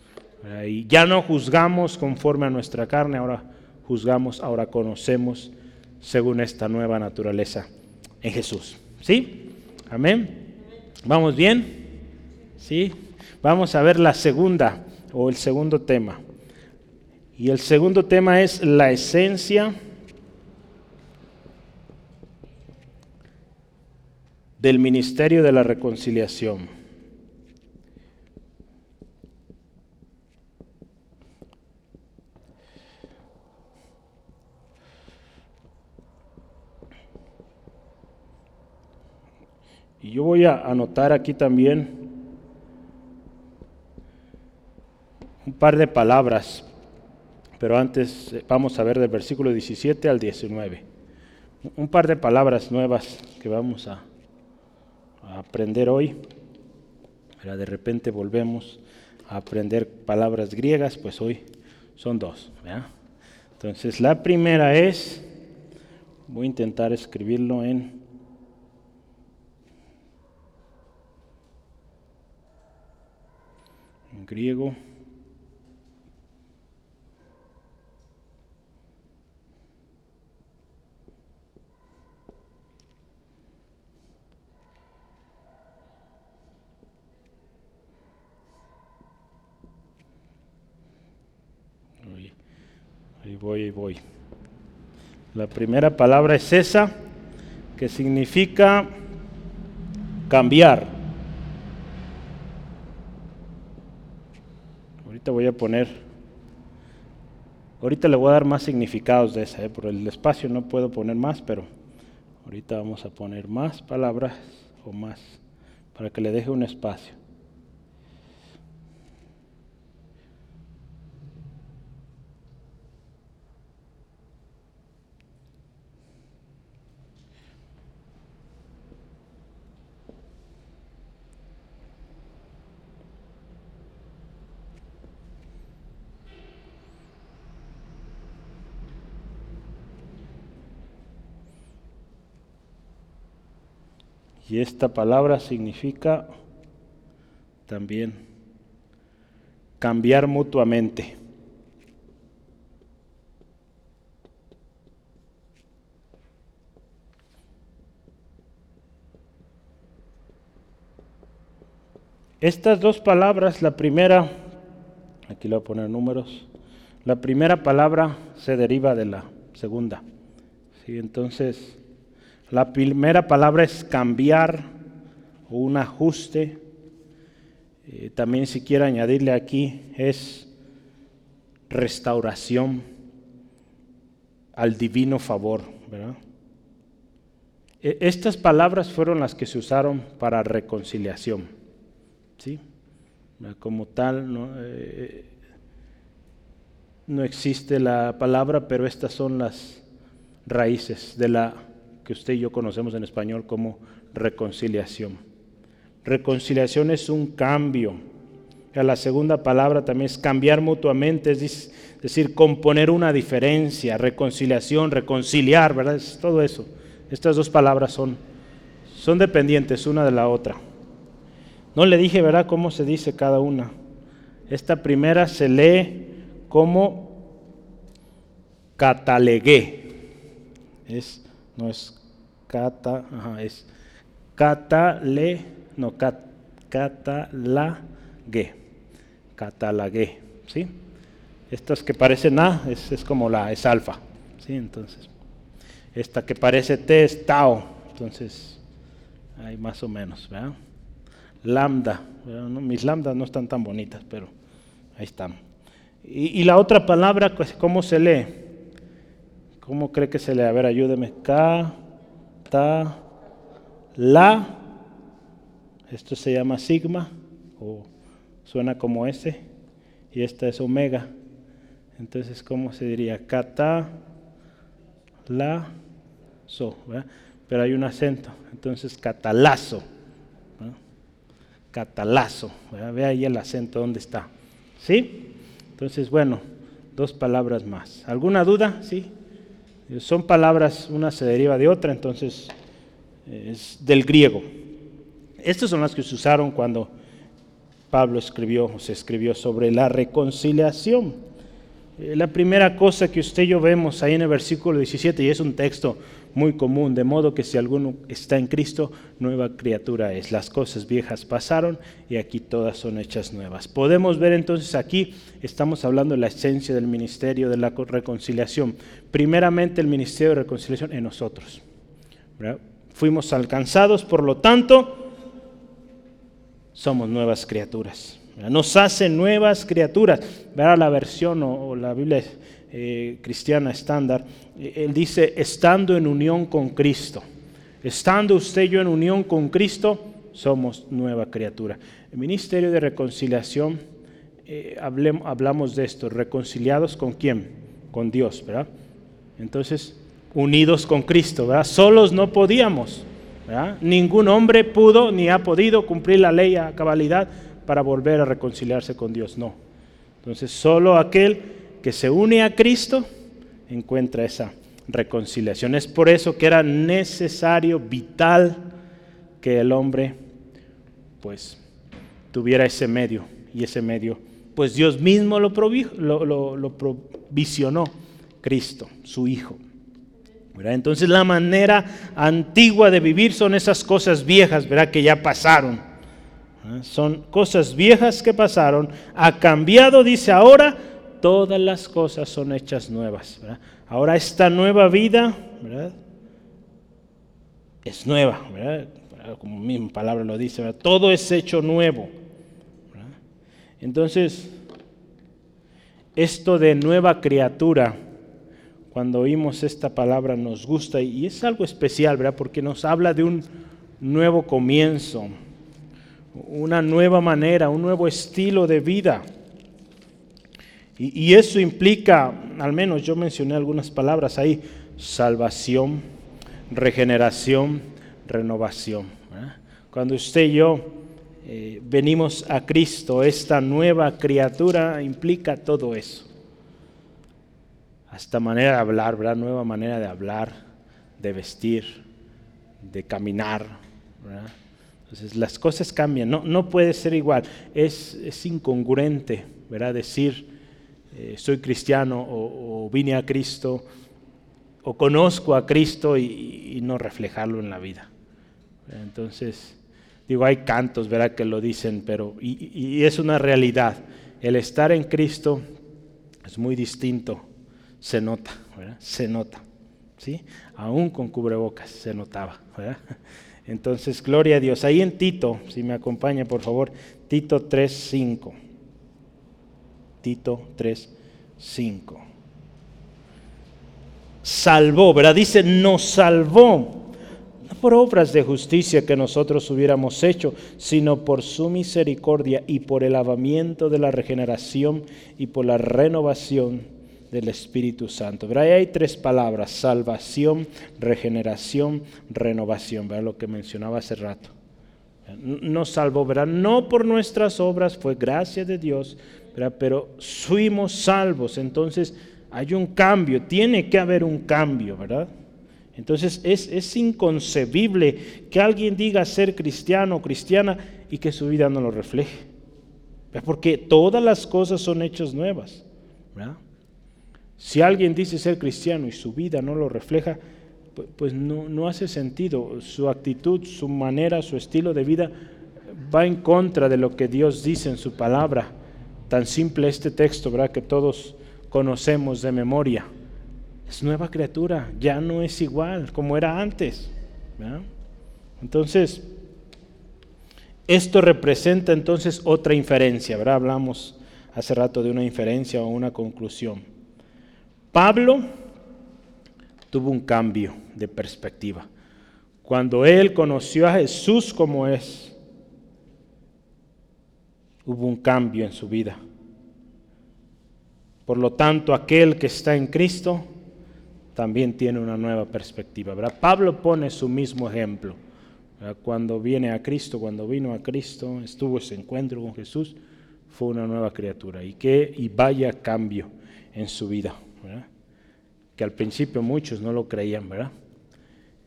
Y ya no juzgamos conforme a nuestra carne, ahora juzgamos, ahora conocemos según esta nueva naturaleza en Jesús. ¿Sí? Amén. ¿Vamos bien? ¿Sí? Vamos a ver la segunda o el segundo tema. Y el segundo tema es la esencia del ministerio de la reconciliación. Y yo voy a anotar aquí también un par de palabras, pero antes eh, vamos a ver del versículo 17 al 19. Un par de palabras nuevas que vamos a, aprender hoy. De repente volvemos a aprender palabras griegas, pues hoy son dos. Entonces la primera es, voy a intentar escribirlo en griego. Ahí voy, ahí voy. La primera palabra es esa, que significa cambiar. Voy a poner, ahorita le voy a dar más significados de esa, ¿eh? por el espacio no puedo poner más, pero ahorita vamos a poner más palabras o más para que le deje un espacio. Y esta palabra significa también cambiar mutuamente. Estas dos palabras, la primera, aquí le voy a poner números, la primera palabra se deriva de la segunda. ¿sí? Entonces, la primera palabra es cambiar o un ajuste. Eh, también si quiero añadirle aquí es restauración al divino favor. E, estas palabras fueron las que se usaron para reconciliación. ¿sí? Como tal, no, eh, no existe la palabra, pero estas son las raíces de la que usted y yo conocemos en español como reconciliación. Reconciliación es un cambio. La segunda palabra también es cambiar mutuamente, es decir, componer una diferencia, reconciliación, reconciliar, ¿verdad? Es todo eso. Estas dos palabras son, son dependientes una de la otra. No le dije, ¿verdad?, cómo se dice cada una. Esta primera se lee como catalegué. Es, no es cata, ajá, es catale, no, cat, catalague, catalague, ¿sí? Estas que parecen A es, es, como la, es alfa, ¿sí? Entonces, esta que parece T es tau, entonces, hay más o menos, ¿verdad? lambda. Mis lambdas no están tan bonitas, pero ahí están. Y, la otra palabra, pues, ¿cómo se lee? ¿Cómo cree que se lee? A ver, ayúdeme. K, ta, la. Esto se llama sigma, o suena como S, y esta es omega. Entonces, ¿cómo se diría? Kata, la, so. Pero hay un acento. Entonces, catalazo catalazo. Ve ahí el acento dónde está. ¿Sí? Entonces, bueno, dos palabras más. ¿Alguna duda? Sí. Son palabras, una se deriva de otra, entonces es del griego. Estas son las que se usaron cuando Pablo escribió o se escribió sobre la reconciliación. Eh, la primera cosa que usted y yo vemos ahí en el versículo 17, y es un texto muy común, de modo que si alguno está en Cristo, nueva criatura es. Las cosas viejas pasaron y aquí todas son hechas nuevas. Podemos ver entonces aquí, estamos hablando de la esencia del ministerio de la reconciliación. Primeramente el ministerio de reconciliación en nosotros. Fuimos alcanzados, por lo tanto, somos nuevas criaturas. Nos hace nuevas criaturas. Verá la versión o, la Biblia eh, cristiana estándar. Él dice, estando en unión con Cristo. Estando usted y yo en unión con Cristo, somos nueva criatura. El ministerio de reconciliación, eh, hablamos de esto, reconciliados con quién? Con Dios, ¿verdad? Entonces, unidos con Cristo, ¿verdad? Solos no podíamos, ¿verdad? Ningún hombre pudo ni ha podido cumplir la ley a cabalidad para volver a reconciliarse con Dios. No. Entonces, solo aquel que se une a Cristo encuentra esa reconciliación. Es por eso que era necesario, vital, que el hombre, pues, tuviera ese medio. Y ese medio, pues Dios mismo lo, lo, lo, provisionó, Cristo, su Hijo. Entonces la manera antigua de vivir son esas cosas viejas, ¿verdad? Que ya pasaron. ¿Ah? Son cosas viejas que pasaron. Ha cambiado, dice ahora, todas las cosas son hechas nuevas. Ahora esta nueva vida, Es nueva, Como misma palabra lo dice, todo es hecho nuevo. Entonces, esto de nueva criatura, cuando oímos esta palabra nos gusta y es algo especial, ¿verdad? Porque nos habla de un nuevo comienzo una nueva manera, un nuevo estilo de vida. Y, eso implica, al menos yo mencioné algunas palabras ahí, salvación, regeneración, renovación. Cuando usted y yo eh, venimos a Cristo, esta nueva criatura implica todo eso. Hasta manera de hablar, ¿verdad? Nueva manera de hablar, de vestir, de caminar, Entonces las cosas cambian, no, no puede ser igual, es, es incongruente, ¿verdad? Decir, eh, soy cristiano o, vine a Cristo o conozco a Cristo y, no reflejarlo en la vida. Entonces, digo, hay cantos, ¿verdad? Que lo dicen, pero, y, y es una realidad. El estar en Cristo es muy distinto, se nota, ¿verdad? Se nota, ¿sí? Aún con cubrebocas se notaba, ¿verdad? Entonces, gloria a Dios. Ahí en Tito, si me acompaña por favor, Tito 3.5. Tito 3.5. Salvó, ¿verdad? Dice, nos salvó. No por obras de justicia que nosotros hubiéramos hecho, sino por su misericordia y por el lavamiento de la regeneración y por la renovación del Espíritu Santo. Pero ahí hay tres palabras, salvación, regeneración, renovación, lo que mencionaba hace rato. Nos salvó, ¿verdad? no por nuestras obras, fue gracia de Dios, pero fuimos salvos. Entonces hay un cambio, tiene que haber un cambio, ¿verdad? Entonces es, es inconcebible que alguien diga ser cristiano o cristiana y que su vida no lo refleje. Porque todas las cosas son hechas nuevas. ¿verdad? Si alguien dice ser cristiano y su vida no lo refleja, pues no, hace sentido. Su actitud, su manera, su estilo de vida va en contra de lo que Dios dice en su palabra. Tan simple este texto, ¿verdad? Que todos conocemos de memoria. Es nueva criatura, ya no es igual como era antes. Entonces, esto representa entonces otra inferencia, ¿verdad? Hablamos hace rato de una inferencia o una conclusión. Pablo tuvo un cambio de perspectiva. Cuando él conoció a Jesús como es, hubo un cambio en su vida. Por lo tanto, aquel que está en Cristo también tiene una nueva perspectiva. Pablo pone su mismo ejemplo. Cuando viene a Cristo, cuando vino a Cristo, estuvo ese encuentro con Jesús, fue una nueva criatura. Y que y vaya cambio en su vida que al principio muchos no lo creían, ¿verdad?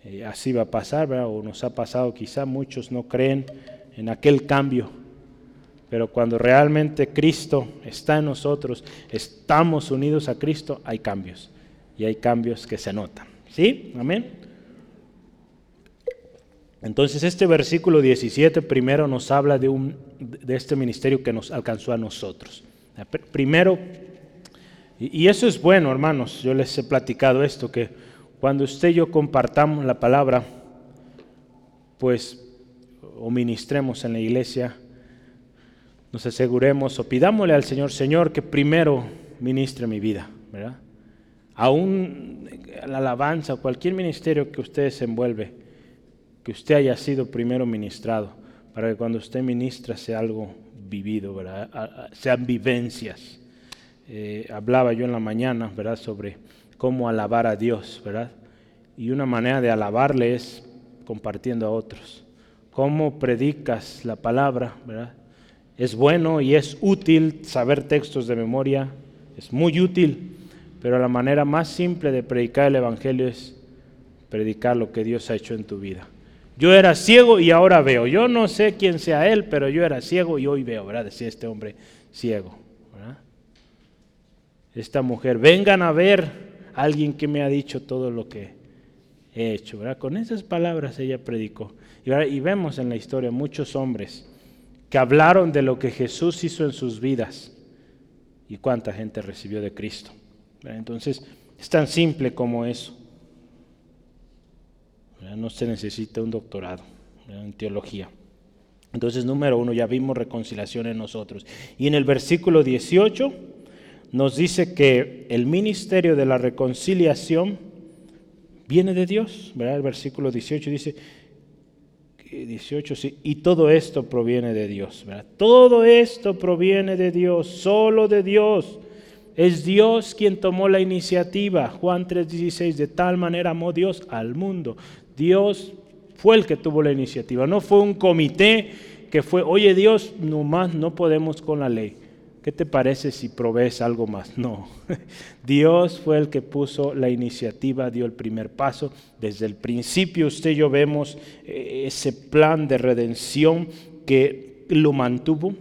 Eh, así va a pasar, ¿verdad? O nos ha pasado quizá, muchos no creen en aquel cambio, pero cuando realmente Cristo está en nosotros, estamos unidos a Cristo, hay cambios, y hay cambios que se notan, ¿sí? Amén. Entonces este versículo 17 primero nos habla de, un, de este ministerio que nos alcanzó a nosotros. Primero y, eso es bueno, hermanos. Yo les he platicado esto, que cuando usted y yo compartamos la palabra, pues, o ministremos en la iglesia, nos aseguremos o pidámosle al Señor, Señor, que primero ministre mi vida, ¿verdad? Aún la alabanza cualquier ministerio que usted se envuelve, que usted haya sido primero ministrado, para que cuando usted ministra sea algo vivido, ¿verdad? Sean vivencias. Eh, hablaba yo en la mañana, ¿verdad?, sobre cómo alabar a Dios, ¿verdad? Y una manera de alabarle es compartiendo a otros. Cómo predicas la palabra, ¿verdad? Es bueno y es útil saber textos de memoria, es muy útil, pero la manera más simple de predicar el Evangelio es predicar lo que Dios ha hecho en tu vida. Yo era ciego y ahora veo. Yo no sé quién sea él, pero yo era ciego y hoy veo, ¿verdad? Decía este hombre ciego esta mujer, vengan a ver a alguien que me ha dicho todo lo que he hecho. ¿verdad? Con esas palabras ella predicó. Y, vemos en la historia muchos hombres que hablaron de lo que Jesús hizo en sus vidas y cuánta gente recibió de Cristo. Entonces, es tan simple como eso. No se necesita un doctorado en teología. Entonces, número uno, ya vimos reconciliación en nosotros. Y en el versículo 18 nos dice que el ministerio de la reconciliación viene de Dios, ¿verdad? El versículo 18 dice, 18, sí, y todo esto proviene de Dios, ¿verdad? Todo esto proviene de Dios, solo de Dios. Es Dios quien tomó la iniciativa. Juan 3:16, de tal manera amó Dios al mundo. Dios fue el que tuvo la iniciativa, no fue un comité que fue, oye Dios, nomás no podemos con la ley. ¿Qué te parece si provees algo más? [laughs] No, Dios fue el que puso la iniciativa, dio el primer paso. Desde el principio usted y yo vemos eh, ese plan de redención que lo mantuvo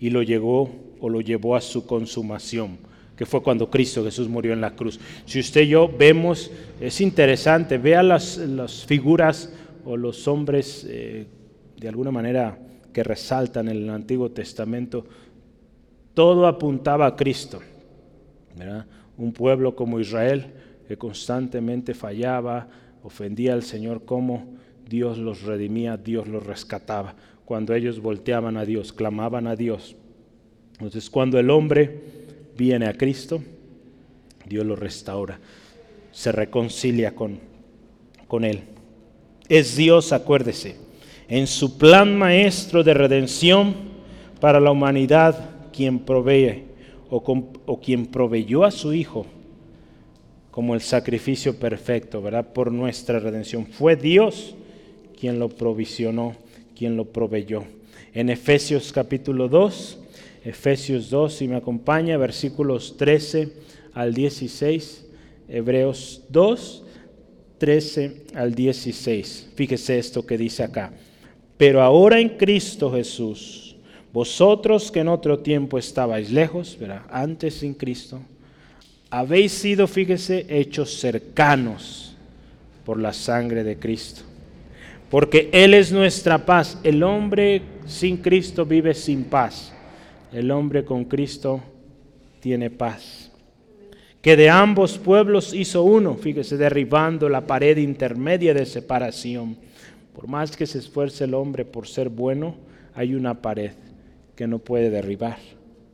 y lo llegó o lo llevó a su consumación, que fue cuando Cristo Jesús murió en la cruz. Si usted y yo vemos, es interesante, vea las, las figuras o los hombres eh, de alguna manera que resaltan en el Antiguo Testamento, todo apuntaba a Cristo. Un pueblo como Israel que constantemente fallaba, ofendía al Señor, como Dios los redimía, Dios los rescataba. Cuando ellos volteaban a Dios, clamaban a Dios. Entonces cuando el hombre viene a Cristo, Dios lo restaura, se reconcilia con, con Él. Es Dios, acuérdese, en su plan maestro de redención para la humanidad quien provee o, quien proveyó a su Hijo como el sacrificio perfecto, ¿verdad? Por nuestra redención. Fue Dios quien lo provisionó, quien lo proveyó. En Efesios capítulo 2, Efesios 2, si me acompaña, versículos 13 al 16, Hebreos 2, 13 al 16. Fíjese esto que dice acá. Pero ahora en Cristo Jesús, vosotros que en otro tiempo estabais lejos, ¿verdad? antes sin Cristo, habéis sido, fíjese, hechos cercanos por la sangre de Cristo. Porque Él es nuestra paz. El hombre sin Cristo vive sin paz. El hombre con Cristo tiene paz. Que de ambos pueblos hizo uno, fíjese, derribando la pared intermedia de separación por más que se esfuerce el hombre por ser bueno, hay una pared que no puede derribar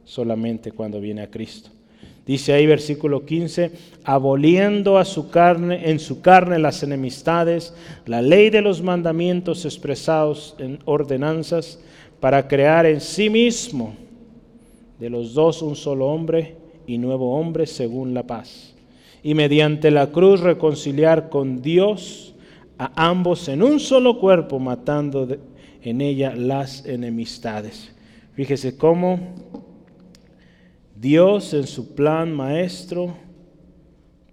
solamente cuando viene a Cristo. Dice ahí versículo 15, aboliendo a su carne, en su carne las enemistades, la ley de los mandamientos expresados en ordenanzas, para crear en sí mismo de los dos un solo hombre y nuevo hombre según la paz. Y mediante la cruz reconciliar con Dios a ambos en un solo cuerpo, matando en ella las enemistades. Fíjese cómo Dios en su plan maestro,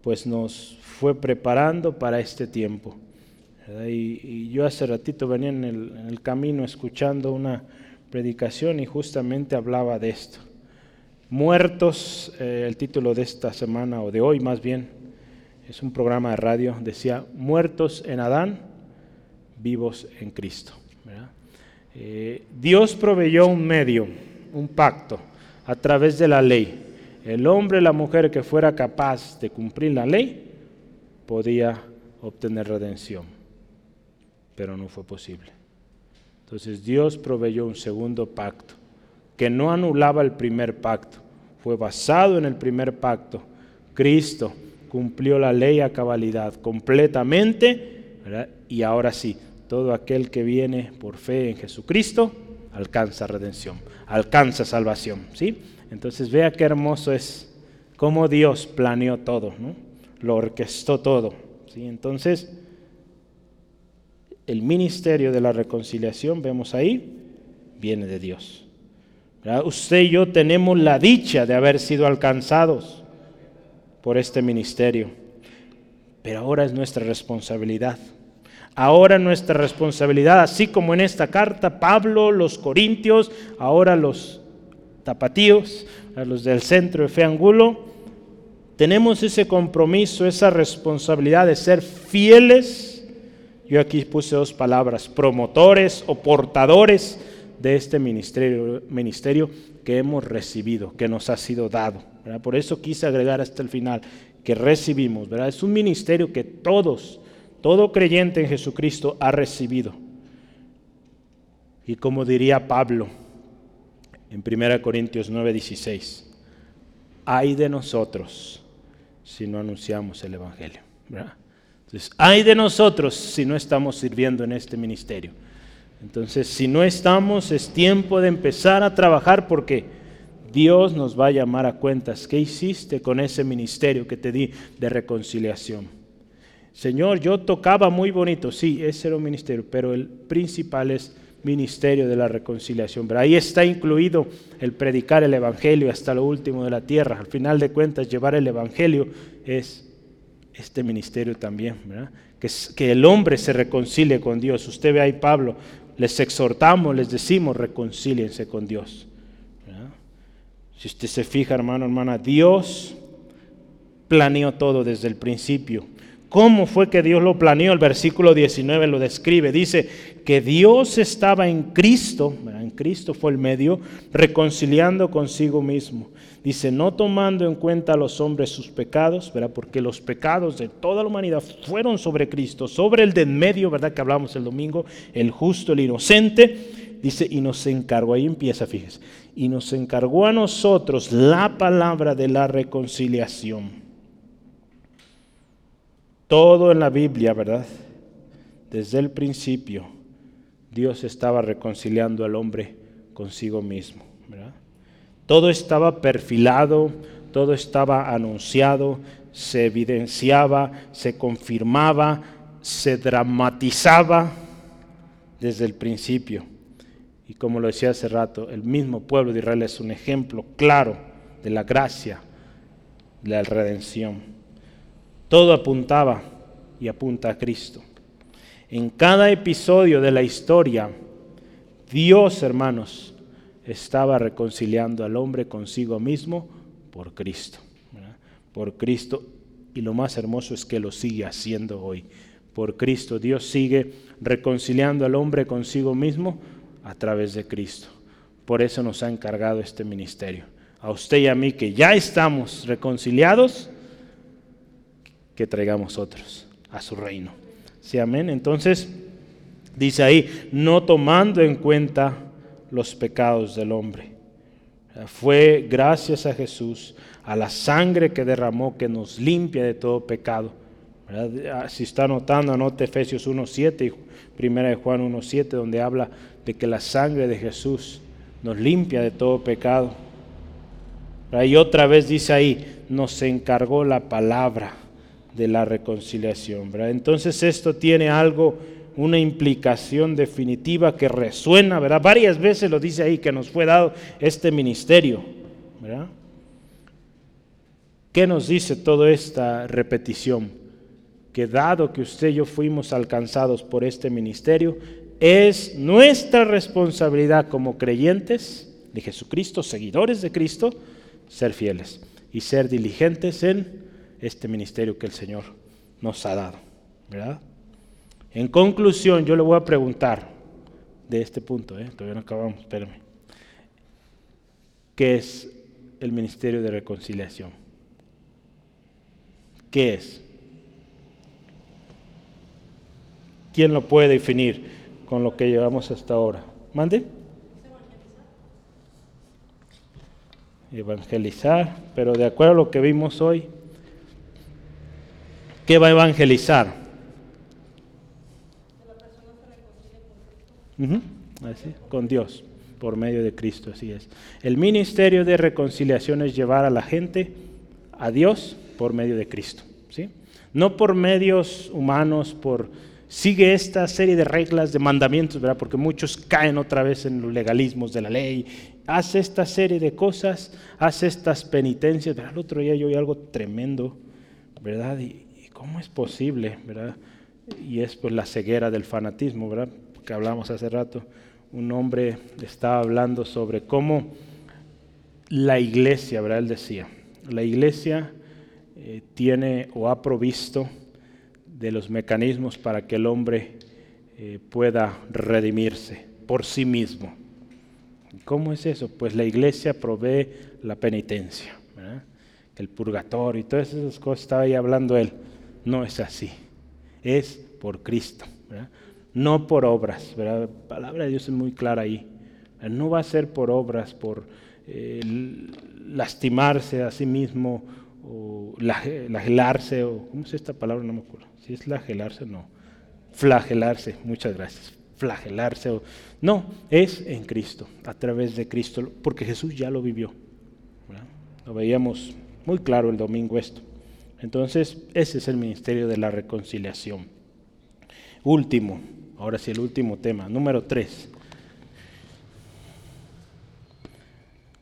pues nos fue preparando para este tiempo. Y, yo hace ratito venía en el, camino escuchando una predicación y justamente hablaba de esto. Muertos, eh, el título de esta semana o de hoy más bien, es un programa de radio, decía, muertos en Adán, vivos en Cristo. Eh, Dios proveyó un medio, un pacto, a través de la ley. El hombre la mujer que fuera capaz de cumplir la ley podía obtener redención, pero no fue posible. Entonces Dios proveyó un segundo pacto que no anulaba el primer pacto, fue basado en el primer pacto. Cristo cumplió la ley a cabalidad completamente, y ahora sí, todo aquel que viene por fe en Jesucristo alcanza redención, alcanza salvación, ¿sí? Entonces vea qué hermoso es cómo Dios planeó todo, ¿no? Lo orquestó todo, ¿sí? Entonces, el ministerio de la reconciliación, vemos ahí, viene de Dios. Usted y yo tenemos la dicha de haber sido alcanzados por este ministerio. Pero ahora es nuestra responsabilidad. Ahora nuestra responsabilidad, así como en esta carta, Pablo, los corintios, ahora los tapatíos, los del centro de fe angulo, tenemos ese compromiso, esa responsabilidad de ser fieles. Yo aquí puse dos palabras, promotores o portadores de este ministerio, ministerio que hemos recibido, que nos ha sido dado. Por eso quise agregar hasta el final que recibimos. Es un ministerio que todos, todo creyente en Jesucristo ha recibido. Y como diría Pablo en 1 Corintios 9, 16, hay de nosotros si no anunciamos el Evangelio. Entonces, hay de nosotros si no estamos sirviendo en este ministerio. Entonces, si no estamos, es tiempo de empezar a trabajar porque Dios nos va a llamar a cuentas. ¿Qué hiciste con ese ministerio que te di de reconciliación? Señor, yo tocaba muy bonito, sí, ese era un ministerio, pero el principal es ministerio de la reconciliación. Pero ahí está incluido el predicar el Evangelio hasta lo último de la tierra. Al final de cuentas, llevar el Evangelio es este ministerio también, Que, que el hombre se reconcilie con Dios. Usted ve ahí Pablo, les exhortamos, les decimos, reconcíliense con Dios. Si usted se fija, hermano, hermana, Dios planeó todo desde el principio. ¿Cómo fue que Dios lo planeó? El versículo 19 lo describe. Dice que Dios estaba en Cristo, en Cristo fue el medio, reconciliando consigo mismo. Dice, no tomando en cuenta a los hombres sus pecados, ¿verdad? porque los pecados de toda la humanidad fueron sobre Cristo, sobre el de en medio, ¿verdad? Que hablamos el domingo, el justo, el inocente. Dice, y nos encargó, ahí empieza, fíjese, y nos encargó a nosotros la palabra de la reconciliación. Todo en la Biblia, ¿verdad? Desde el principio, Dios estaba reconciliando al hombre consigo mismo, ¿verdad? Todo estaba perfilado, todo estaba anunciado, se evidenciaba, se confirmaba, se dramatizaba desde el principio. Y como lo decía hace rato, el mismo pueblo de Israel es un ejemplo claro de la gracia, de la redención. Todo apuntaba y apunta a Cristo. En cada episodio de la historia, Dios, hermanos, estaba reconciliando al hombre consigo mismo por Cristo. Por Cristo. Y lo más hermoso es que lo sigue haciendo hoy. Por Cristo Dios sigue reconciliando al hombre consigo mismo a través de Cristo. Por eso nos ha encargado este ministerio. A usted y a mí que ya estamos reconciliados, que traigamos otros a su reino. Sí, amén. Entonces, dice ahí, no tomando en cuenta los pecados del hombre. Fue gracias a Jesús, a la sangre que derramó, que nos limpia de todo pecado. Ah, si está anotando, anote Efesios 1.7 y 1 de Juan 1.7, donde habla de que la sangre de Jesús nos limpia de todo pecado. Y otra vez dice ahí, nos encargó la palabra de la reconciliación. ¿verdad? Entonces esto tiene algo, una implicación definitiva que resuena, ¿verdad? Varias veces lo dice ahí que nos fue dado este ministerio. ¿verdad? ¿Qué nos dice toda esta repetición? Que dado que usted y yo fuimos alcanzados por este ministerio, es nuestra responsabilidad como creyentes de Jesucristo, seguidores de Cristo, ser fieles y ser diligentes en este ministerio que el Señor nos ha dado. ¿verdad? En conclusión, yo le voy a preguntar de este punto, ¿eh? todavía no acabamos, espérame. ¿Qué es el ministerio de reconciliación? ¿Qué es? ¿Quién lo puede definir con lo que llevamos hasta ahora? ¿Mande? Evangelizar, pero de acuerdo a lo que vimos hoy, ¿Qué va a evangelizar? con Dios, por medio de Cristo, así es. El ministerio de reconciliación es llevar a la gente a Dios por medio de Cristo, ¿sí? No por medios humanos, por sigue esta serie de reglas, de mandamientos, ¿verdad? Porque muchos caen otra vez en los legalismos de la ley. Hace esta serie de cosas, hace estas penitencias. El otro día yo oí algo tremendo, ¿verdad? Y, ¿cómo es posible? ¿verdad? Y es pues la ceguera del fanatismo, ¿verdad? Que hablamos hace rato. Un hombre estaba hablando sobre cómo la iglesia, ¿verdad? Él decía, la iglesia eh, tiene o ha provisto de los mecanismos para que el hombre eh, pueda redimirse por sí mismo. ¿Cómo es eso? Pues la iglesia provee la penitencia, el purgatorio y todas esas cosas. Estaba ahí hablando él. No es así. Es por Cristo. No por obras. La palabra de Dios es muy clara ahí. No va a ser por obras, por eh, lastimarse a sí mismo o flagelarse o ¿cómo es esta palabra? No me acuerdo. Si es flagelarse, no. Flagelarse, muchas gracias. Flagelarse. O, no, es en Cristo, a través de Cristo, porque Jesús ya lo vivió. Lo veíamos muy claro el domingo esto. Entonces, ese es el ministerio de la reconciliación. Último, ahora sí el último tema, número tres.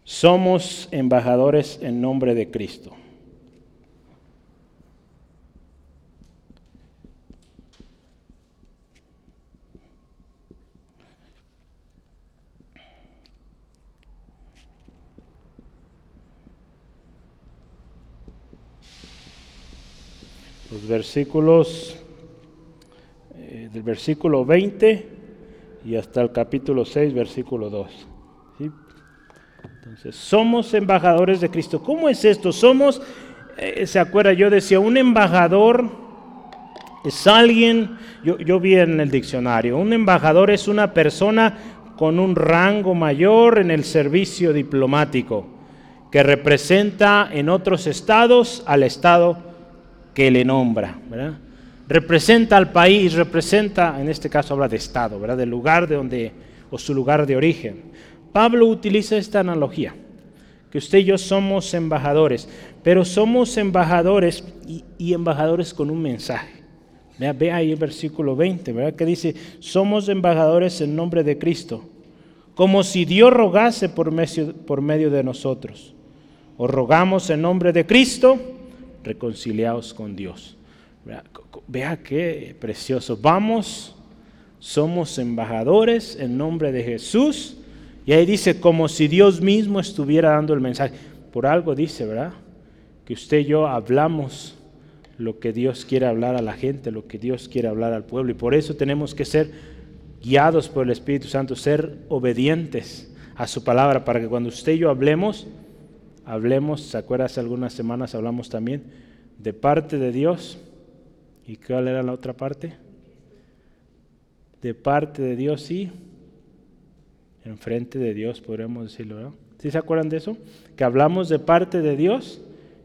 Somos embajadores en nombre de Cristo. Versículos eh, del versículo 20 y hasta el capítulo 6, versículo 2. Entonces, somos embajadores de Cristo. ¿Cómo es esto? Somos, eh, se acuerda, yo decía, un embajador es alguien, yo, yo vi en el diccionario, un embajador es una persona con un rango mayor en el servicio diplomático, que representa en otros estados al estado que le nombra, ¿verdad? Representa al país, representa, en este caso habla de Estado, ¿verdad? Del lugar de donde, o su lugar de origen. Pablo utiliza esta analogía, que usted y yo somos embajadores, pero somos embajadores y, embajadores con un mensaje. Vea, ve ahí el versículo 20, ¿verdad? Que dice, somos embajadores en nombre de Cristo, como si Dios rogase por medio, de nosotros. Os rogamos en nombre de Cristo, reconciliados con Dios. Vea, qué precioso. Vamos, somos embajadores en nombre de Jesús. Y ahí dice, como si Dios mismo estuviera dando el mensaje. Por algo dice, ¿verdad? Que usted y yo hablamos lo que Dios quiere hablar a la gente, lo que Dios quiere hablar al pueblo. Y por eso tenemos que ser guiados por el Espíritu Santo, ser obedientes a su palabra, para que cuando usted y yo hablemos, hablemos, ¿se acuerda? Hace algunas semanas hablamos también de parte de Dios. ¿Y cuál era la otra parte? De parte de Dios, sí. Enfrente de Dios, podríamos decirlo, ¿verdad? ¿Sí se acuerdan de eso? Que hablamos de parte de Dios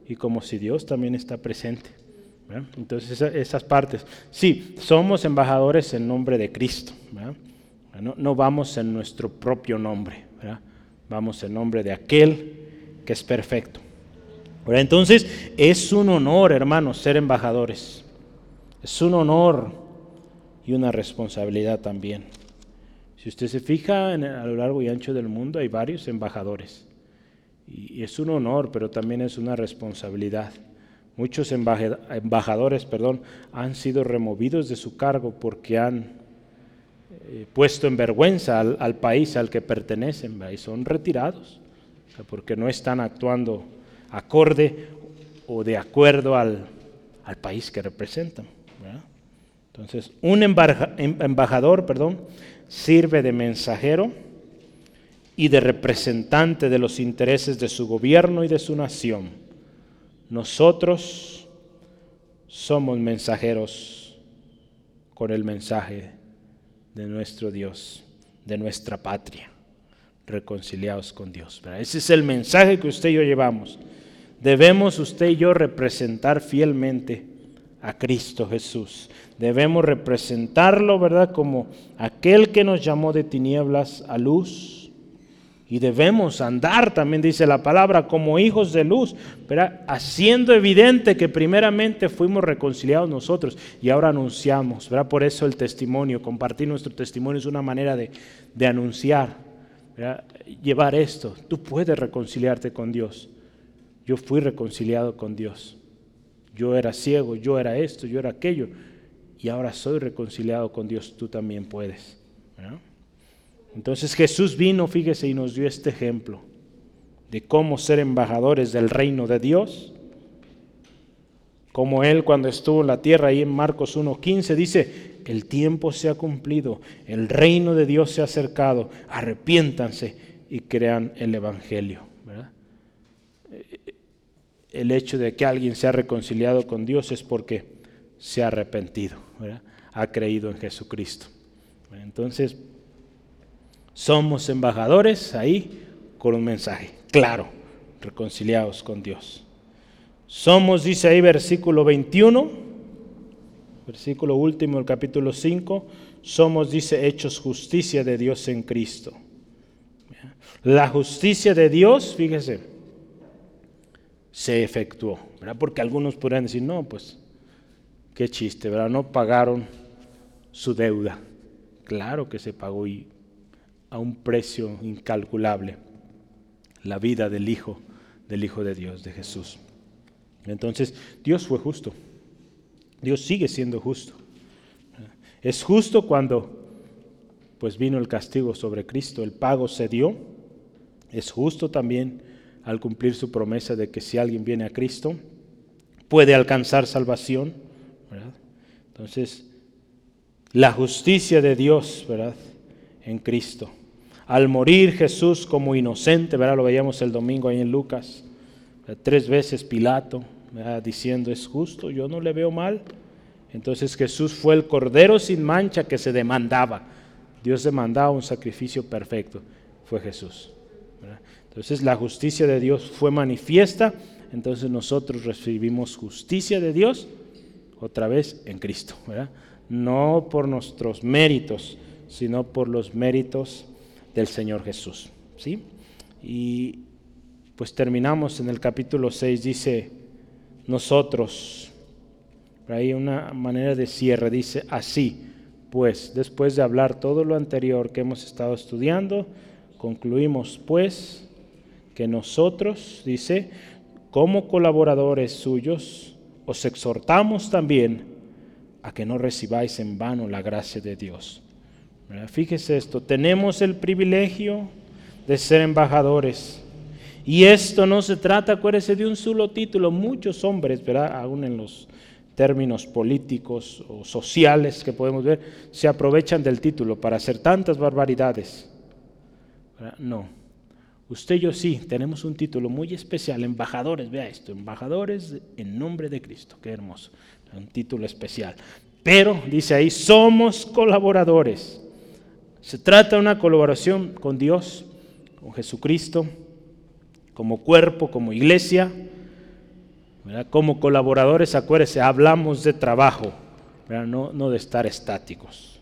y como si Dios también está presente. Entonces esas, partes. Sí, somos embajadores en nombre de Cristo. No, vamos en nuestro propio nombre. Vamos en nombre de aquel que es perfecto. Entonces, es un honor, hermanos, ser embajadores. Es un honor y una responsabilidad también. Si usted se fija a lo largo y ancho del mundo, hay varios embajadores. Y, es un honor, pero también es una responsabilidad. Muchos embajadores perdón, han sido removidos de su cargo porque han eh, puesto en vergüenza al, país al que pertenecen y son retirados porque no están actuando acorde o de acuerdo al, país que representan. Entonces, un em, embajador perdón, sirve de mensajero y de representante de los intereses de su gobierno y de su nación. Nosotros somos mensajeros con el mensaje de nuestro Dios, de nuestra patria reconciliados con Dios. Ese es el mensaje que usted y yo llevamos. Debemos usted y yo representar fielmente a Cristo Jesús. Debemos representarlo, ¿verdad? Como aquel que nos llamó de tinieblas a luz. Y debemos andar, también dice la palabra, como hijos de luz, ¿verdad? haciendo evidente que primeramente fuimos reconciliados nosotros y ahora anunciamos. ¿verdad? Por eso el testimonio, compartir nuestro testimonio es una manera de, de anunciar llevar esto. Tú puedes reconciliarte con Dios. Yo fui reconciliado con Dios. Yo era ciego, yo era esto, yo era aquello. Y ahora soy reconciliado con Dios. Tú también puedes. Entonces Jesús vino, fíjese, y nos dio este ejemplo de cómo ser embajadores del reino de Dios. Como Él cuando estuvo en la tierra, ahí en Marcos 1.15, dice, el tiempo se ha cumplido, el reino de Dios se ha acercado, arrepiéntanse y crean el Evangelio. El hecho de que alguien se ha reconciliado con Dios es porque se ha arrepentido, ha creído en Jesucristo. Entonces, somos embajadores ahí con un mensaje claro, reconciliados con Dios. Somos, dice ahí versículo 21, versículo último del capítulo 5, somos, dice, hechos justicia de Dios en Cristo. La justicia de Dios, fíjese, se efectuó, ¿verdad? Porque algunos podrían decir, no, pues, qué chiste, ¿verdad? No pagaron su deuda. Claro que se pagó y a un precio incalculable. la vida del Hijo, del Hijo de Dios, de Jesús. Entonces, Dios fue justo. Dios sigue siendo justo. Es justo cuando pues vino el castigo sobre Cristo, el pago se dio. Es justo también al cumplir su promesa de que si alguien viene a Cristo, puede alcanzar salvación. Entonces, la justicia de Dios, ¿verdad? En Cristo. Al morir Jesús como inocente, ¿verdad? Lo veíamos el domingo ahí en Lucas. Tres veces Pilato, diciendo, es justo, yo no le veo mal. Entonces Jesús fue el cordero sin mancha que se demandaba. Dios demandaba un sacrificio perfecto. Fue Jesús. Entonces la justicia de Dios fue manifiesta. Entonces nosotros recibimos justicia de Dios otra vez en Cristo. No por nuestros méritos, sino por los méritos del Señor Jesús. ¿sí? Y pues terminamos en el capítulo 6, dice, nosotros, hay una manera de cierre, dice así, pues, después de hablar todo lo anterior que hemos estado estudiando, concluimos pues que nosotros, dice, como colaboradores suyos, os exhortamos también a que no recibáis en vano la gracia de Dios. Fíjese esto, tenemos el privilegio de ser embajadores. Y esto no se trata, acuérdese, de un solo título. Muchos hombres, ¿verdad? aún en los términos políticos o sociales que podemos ver, se aprovechan del título para hacer tantas barbaridades. No. Usted y yo sí, tenemos un título muy especial, embajadores, vea esto, embajadores en nombre de Cristo, qué hermoso, un título especial. Pero, dice ahí, somos colaboradores. Se trata de una colaboración con Dios, con Jesucristo, como cuerpo, como iglesia, como colaboradores, acuérdense, hablamos de trabajo, no, no de estar estáticos.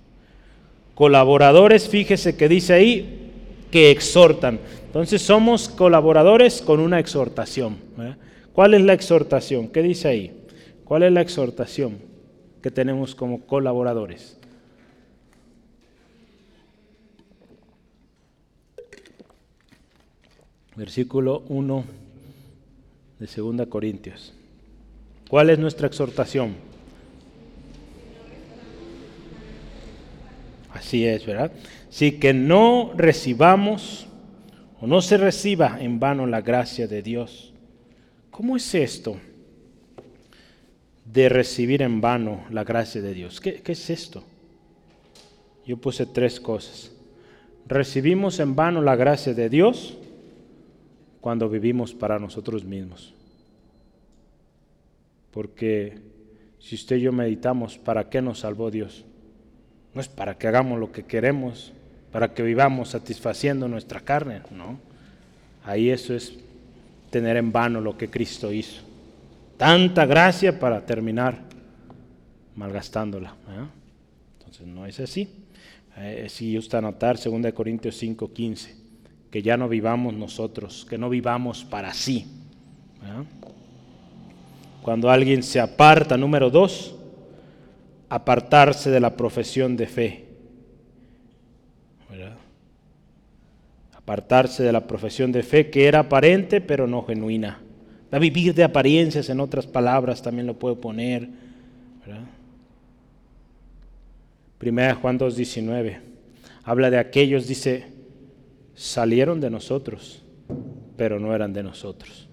Colaboradores, fíjese que dice ahí que exhortan. Entonces somos colaboradores con una exhortación. ¿Cuál es la exhortación? ¿Qué dice ahí? ¿Cuál es la exhortación que tenemos como colaboradores? Versículo 1 de 2 Corintios. ¿Cuál es nuestra exhortación? Así es, ¿verdad? Sí, que no recibamos o no se reciba en vano la gracia de Dios. ¿Cómo es esto de recibir en vano la gracia de Dios? ¿Qué, qué es esto? Yo puse tres cosas. Recibimos en vano la gracia de Dios cuando vivimos para nosotros mismos. Porque si usted y yo meditamos, ¿para qué nos salvó Dios? No es para que hagamos lo que queremos, para que vivamos satisfaciendo nuestra carne, no. Ahí eso es tener en vano lo que Cristo hizo. Tanta gracia para terminar malgastándola. Entonces no es así. Eh, si usted anotar 2 Corintios 5, 15 que ya no vivamos nosotros, que no vivamos para sí. Cuando alguien se aparta, número dos, apartarse de la profesión de fe. Apartarse de la profesión de fe que era aparente pero no genuina. a vivir de apariencias, en otras palabras, también lo puedo poner. Primera Juan 2.19 habla de aquellos, dice, salieron de nosotros, pero no eran de nosotros.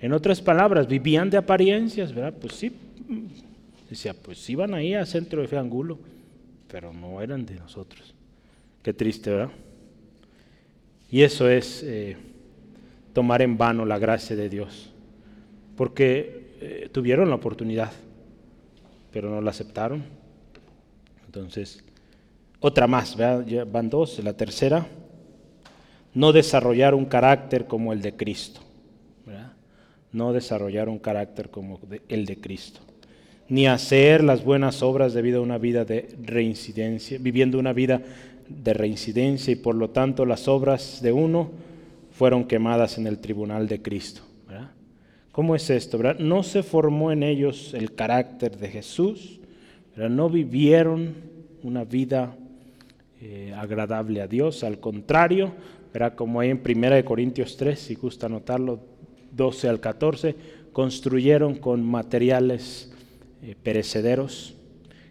En otras palabras, vivían de apariencias, ¿verdad? Pues sí, decía, pues iban ahí al centro de angulo, pero no eran de nosotros. Qué triste, ¿verdad? Y eso es eh, tomar en vano la gracia de Dios, porque eh, tuvieron la oportunidad, pero no la aceptaron. Entonces, otra más, ¿verdad? van dos, la tercera no desarrollar un carácter como el de Cristo. No desarrollar un carácter como el de Cristo. Ni hacer las buenas obras debido a una vida de reincidencia, viviendo una vida de reincidencia y por lo tanto las obras de uno fueron quemadas en el tribunal de Cristo. ¿Cómo es esto? No se formó en ellos el carácter de Jesús, no vivieron una vida eh, agradable a Dios, al contrario, Era como ahí en 1 Corintios 3, si gusta anotarlo, 12 al 14, construyeron con materiales eh, perecederos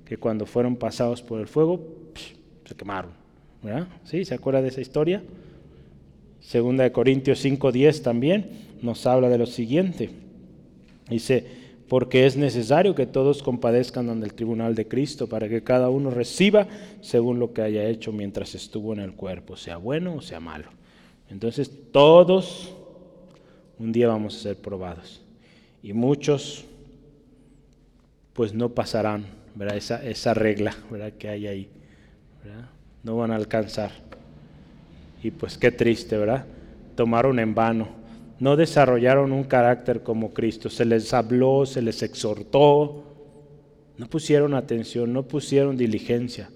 que cuando fueron pasados por el fuego se quemaron. ¿verdad? ¿Sí? ¿Se acuerda de esa historia? Segunda de Corintios 5:10 también nos habla de lo siguiente. Dice, porque es necesario que todos compadezcan ante el tribunal de Cristo para que cada uno reciba según lo que haya hecho mientras estuvo en el cuerpo, sea bueno o sea malo. Entonces todos un día vamos a ser probados y muchos pues no pasarán ¿verdad? Esa, regla que hay ahí. No van a alcanzar. Y pues qué triste, ¿verdad? Tomaron en vano no desarrollaron un carácter como Cristo. Se les habló, se les exhortó, no pusieron atención, no pusieron diligencia.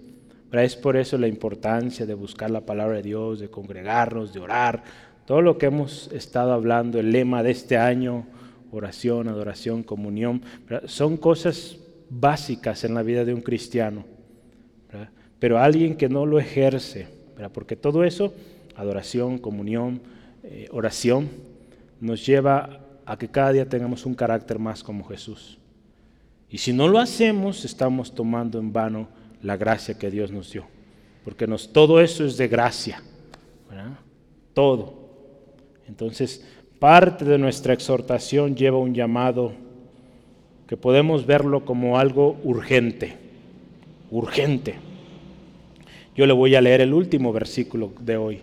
Pero es por eso la importancia de buscar la palabra de Dios, de congregarnos, de orar. Todo lo que hemos estado hablando, el lema de este año, oración, adoración, comunión, son cosas básicas en la vida de un cristiano. Pero alguien que no lo ejerce, porque todo eso, adoración, comunión, eh, oración, nos lleva a que cada día tengamos un carácter más como Jesús. Y si no lo hacemos, estamos tomando en vano la gracia que Dios nos dio. Porque nos, todo eso es de gracia. Todo. Entonces, parte de nuestra exhortación lleva un llamado que podemos verlo como algo urgente. Urgente. Yo le voy a leer el último versículo de hoy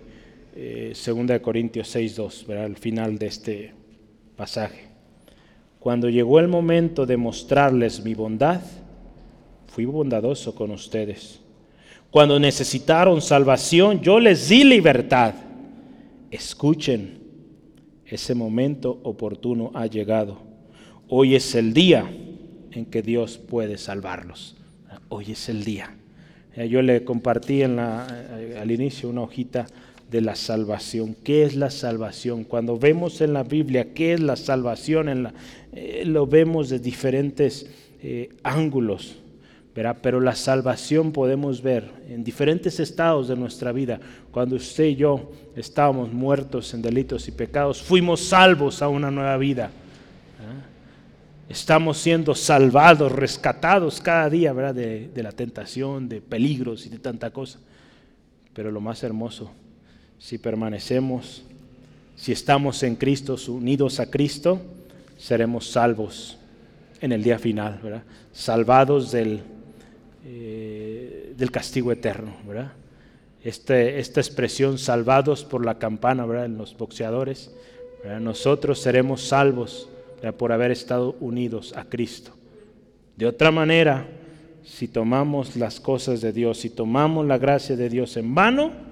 eh, 2 Corintios 6.2, al final de este pasaje. Cuando llegó el momento de mostrarles mi bondad, fui bondadoso con ustedes. Cuando necesitaron salvación, yo les di libertad. Escuchen, ese momento oportuno ha llegado. Hoy es el día en que Dios puede salvarlos. Hoy es el día. Yo le compartí en la, eh, al inicio una hojita de la salvación. ¿Qué es la salvación? Cuando vemos en la Biblia qué es la salvación, en la, eh, lo vemos de diferentes eh, ángulos. Pero la salvación podemos ver en diferentes estados de nuestra vida. Cuando usted y yo estábamos muertos en delitos y pecados, fuimos salvos a una nueva vida. Estamos siendo salvados, rescatados cada día ¿verdad? De, de la tentación, de peligros y de tanta cosa. Pero lo más hermoso si permanecemos, si estamos en Cristo, unidos a Cristo, seremos salvos en el día final, ¿verdad? Salvados del, eh, del castigo eterno, ¿verdad? Este, esta expresión, salvados por la campana, ¿verdad? En los boxeadores, nosotros seremos salvos por haber estado unidos a Cristo. De otra manera, si tomamos las cosas de Dios, si tomamos la gracia de Dios en vano,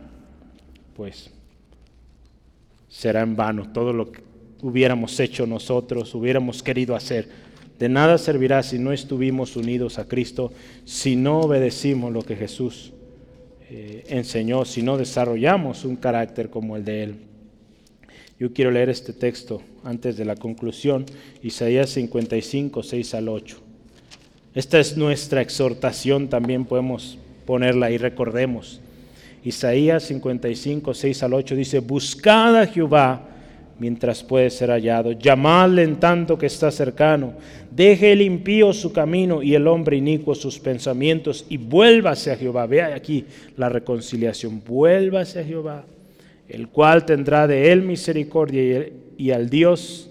pues será en vano todo lo que hubiéramos hecho nosotros, hubiéramos querido hacer. De nada servirá si no estuvimos unidos a Cristo, si no obedecimos lo que Jesús eh, enseñó, si no desarrollamos un carácter como el de Él. Yo quiero leer este texto antes de la conclusión, Isaías 55, 6 al 8. Esta es nuestra exhortación, también podemos ponerla y recordemos. Isaías 55, 6 al 8 dice, buscad a Jehová mientras puede ser hallado, llamadle en tanto que está cercano, deje el impío su camino y el hombre inicuo sus pensamientos y vuélvase a Jehová. Vea aquí la reconciliación, vuélvase a Jehová, el cual tendrá de él misericordia y, al Dios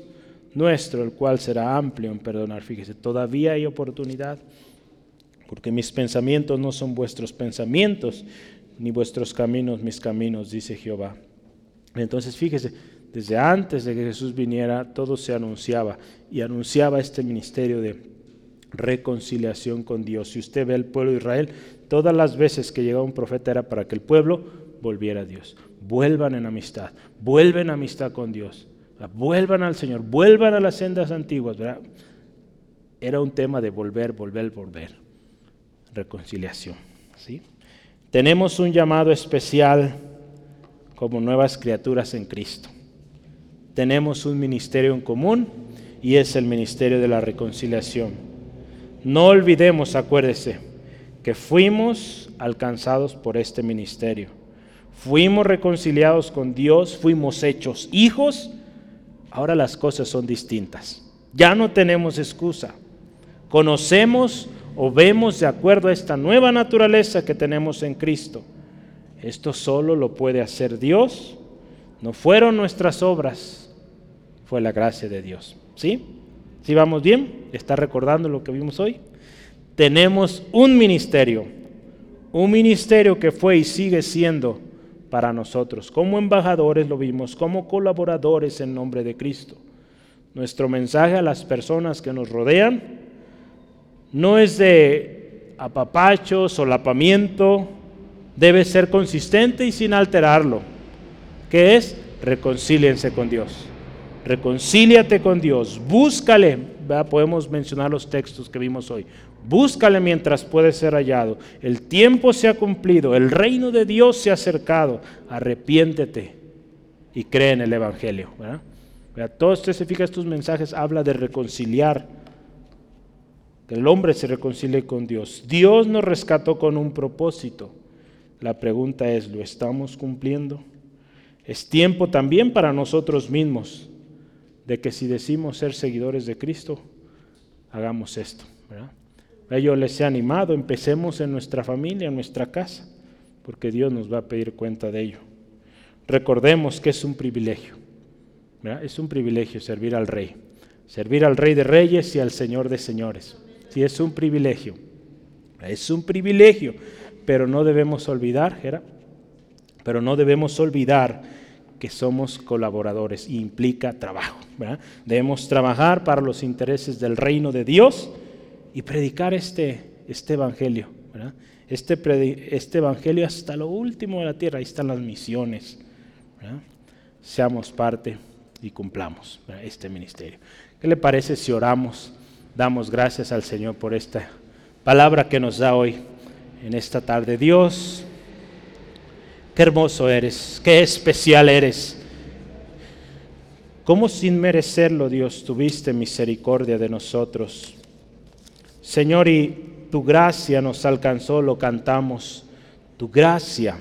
nuestro, el cual será amplio en perdonar. Fíjese, todavía hay oportunidad, porque mis pensamientos no son vuestros pensamientos, ni vuestros caminos mis caminos, dice Jehová. Entonces fíjese, desde antes de que Jesús viniera, todo se anunciaba y anunciaba este ministerio de reconciliación con Dios. Si usted ve el pueblo de Israel, todas las veces que llegaba un profeta era para que el pueblo volviera a Dios. Vuelvan en amistad, vuelven amistad con Dios, vuelvan al Señor, vuelvan a las sendas antiguas. Era un tema de volver, volver, volver. Reconciliación. ¿sí? Tenemos un llamado especial como nuevas criaturas en Cristo. Tenemos un ministerio en común y es el ministerio de la reconciliación. No olvidemos, acuérdese, que fuimos alcanzados por este ministerio. fuimos reconciliados con Dios, fuimos hechos hijos, ahora las cosas son distintas. Ya no tenemos excusa. Conocemos o vemos de acuerdo a esta nueva naturaleza que tenemos en Cristo. Esto solo lo puede hacer Dios. No fueron nuestras obras, fue la gracia de Dios. ¿Sí? ¿Sí vamos bien? ¿Está recordando lo que vimos hoy? Tenemos un ministerio, un ministerio que fue y sigue siendo para nosotros. Como embajadores lo vimos, como colaboradores en nombre de Cristo. Nuestro mensaje a las personas que nos rodean no es de apapacho, solapamiento, debe ser consistente y sin alterarlo, que es reconcíliense con Dios. Reconcíliate con Dios, búscale, podemos mencionar los textos que vimos hoy, búscale mientras puede ser hallado. El tiempo se ha cumplido, el reino de Dios se ha acercado, arrepiéntete y cree en el Evangelio. ¿verdad? Todo esto se fija, estos mensajes habla de reconciliar, que el hombre se reconcilie con Dios. Dios nos rescató con un propósito. La pregunta es, ¿lo estamos cumpliendo? Es tiempo también para nosotros mismos de que si decimos ser seguidores de Cristo, hagamos esto. Yo les he animado, empecemos en nuestra familia, en nuestra casa, porque Dios nos va a pedir cuenta de ello. Recordemos que es un privilegio, es un privilegio servir al Rey, servir al Rey de Reyes y al Señor de Señores. Sí, es un privilegio, es un privilegio pero no debemos olvidar, pero no debemos olvidar que somos colaboradores y implica trabajo. Debemos trabajar para los intereses del reino de Dios y predicar este, este evangelio. Este, este, evangelio hasta lo último de la tierra, ahí están las misiones. Seamos parte y cumplamos este ministerio. ¿Qué le parece si oramos? Damos gracias al Señor por esta palabra que nos da hoy en esta tarde. Dios, qué hermoso eres, qué especial eres. Cómo sin merecerlo, Dios, tuviste misericordia de nosotros. Señor, y tu gracia nos alcanzó, lo cantamos. Tu gracia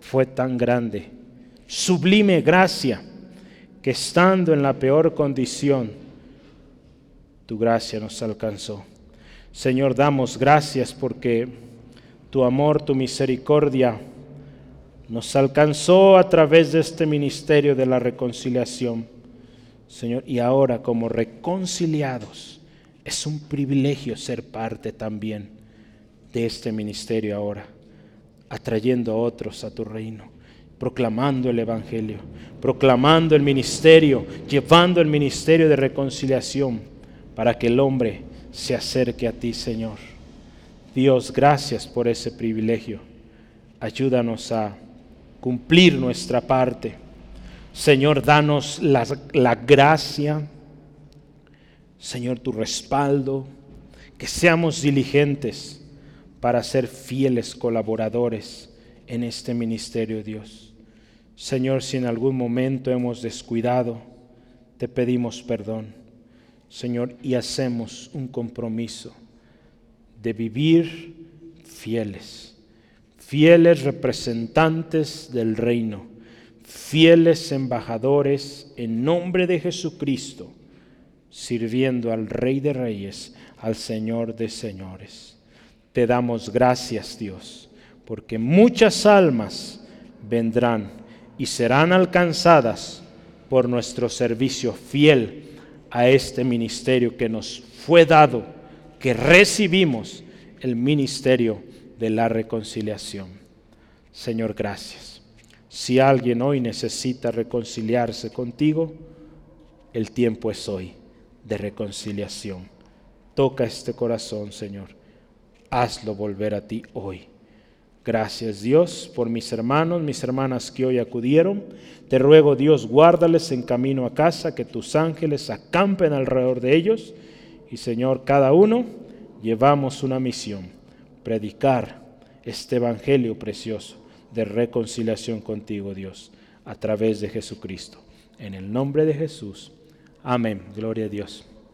fue tan grande, sublime gracia, que estando en la peor condición, tu gracia nos alcanzó. Señor, damos gracias porque tu amor, tu misericordia nos alcanzó a través de este ministerio de la reconciliación. Señor, y ahora como reconciliados, es un privilegio ser parte también de este ministerio ahora, atrayendo a otros a tu reino, proclamando el Evangelio, proclamando el ministerio, llevando el ministerio de reconciliación para que el hombre se acerque a ti, Señor. Dios, gracias por ese privilegio. Ayúdanos a cumplir nuestra parte. Señor, danos la, la gracia. Señor, tu respaldo. Que seamos diligentes para ser fieles colaboradores en este ministerio, Dios. Señor, si en algún momento hemos descuidado, te pedimos perdón. Señor, y hacemos un compromiso de vivir fieles, fieles representantes del reino, fieles embajadores en nombre de Jesucristo, sirviendo al Rey de Reyes, al Señor de Señores. Te damos gracias, Dios, porque muchas almas vendrán y serán alcanzadas por nuestro servicio fiel a este ministerio que nos fue dado que recibimos el ministerio de la reconciliación. Señor, gracias. Si alguien hoy necesita reconciliarse contigo, el tiempo es hoy de reconciliación. Toca este corazón, Señor. Hazlo volver a ti hoy. Gracias Dios por mis hermanos, mis hermanas que hoy acudieron. Te ruego Dios, guárdales en camino a casa, que tus ángeles acampen alrededor de ellos y Señor, cada uno llevamos una misión, predicar este Evangelio precioso de reconciliación contigo, Dios, a través de Jesucristo. En el nombre de Jesús. Amén. Gloria a Dios.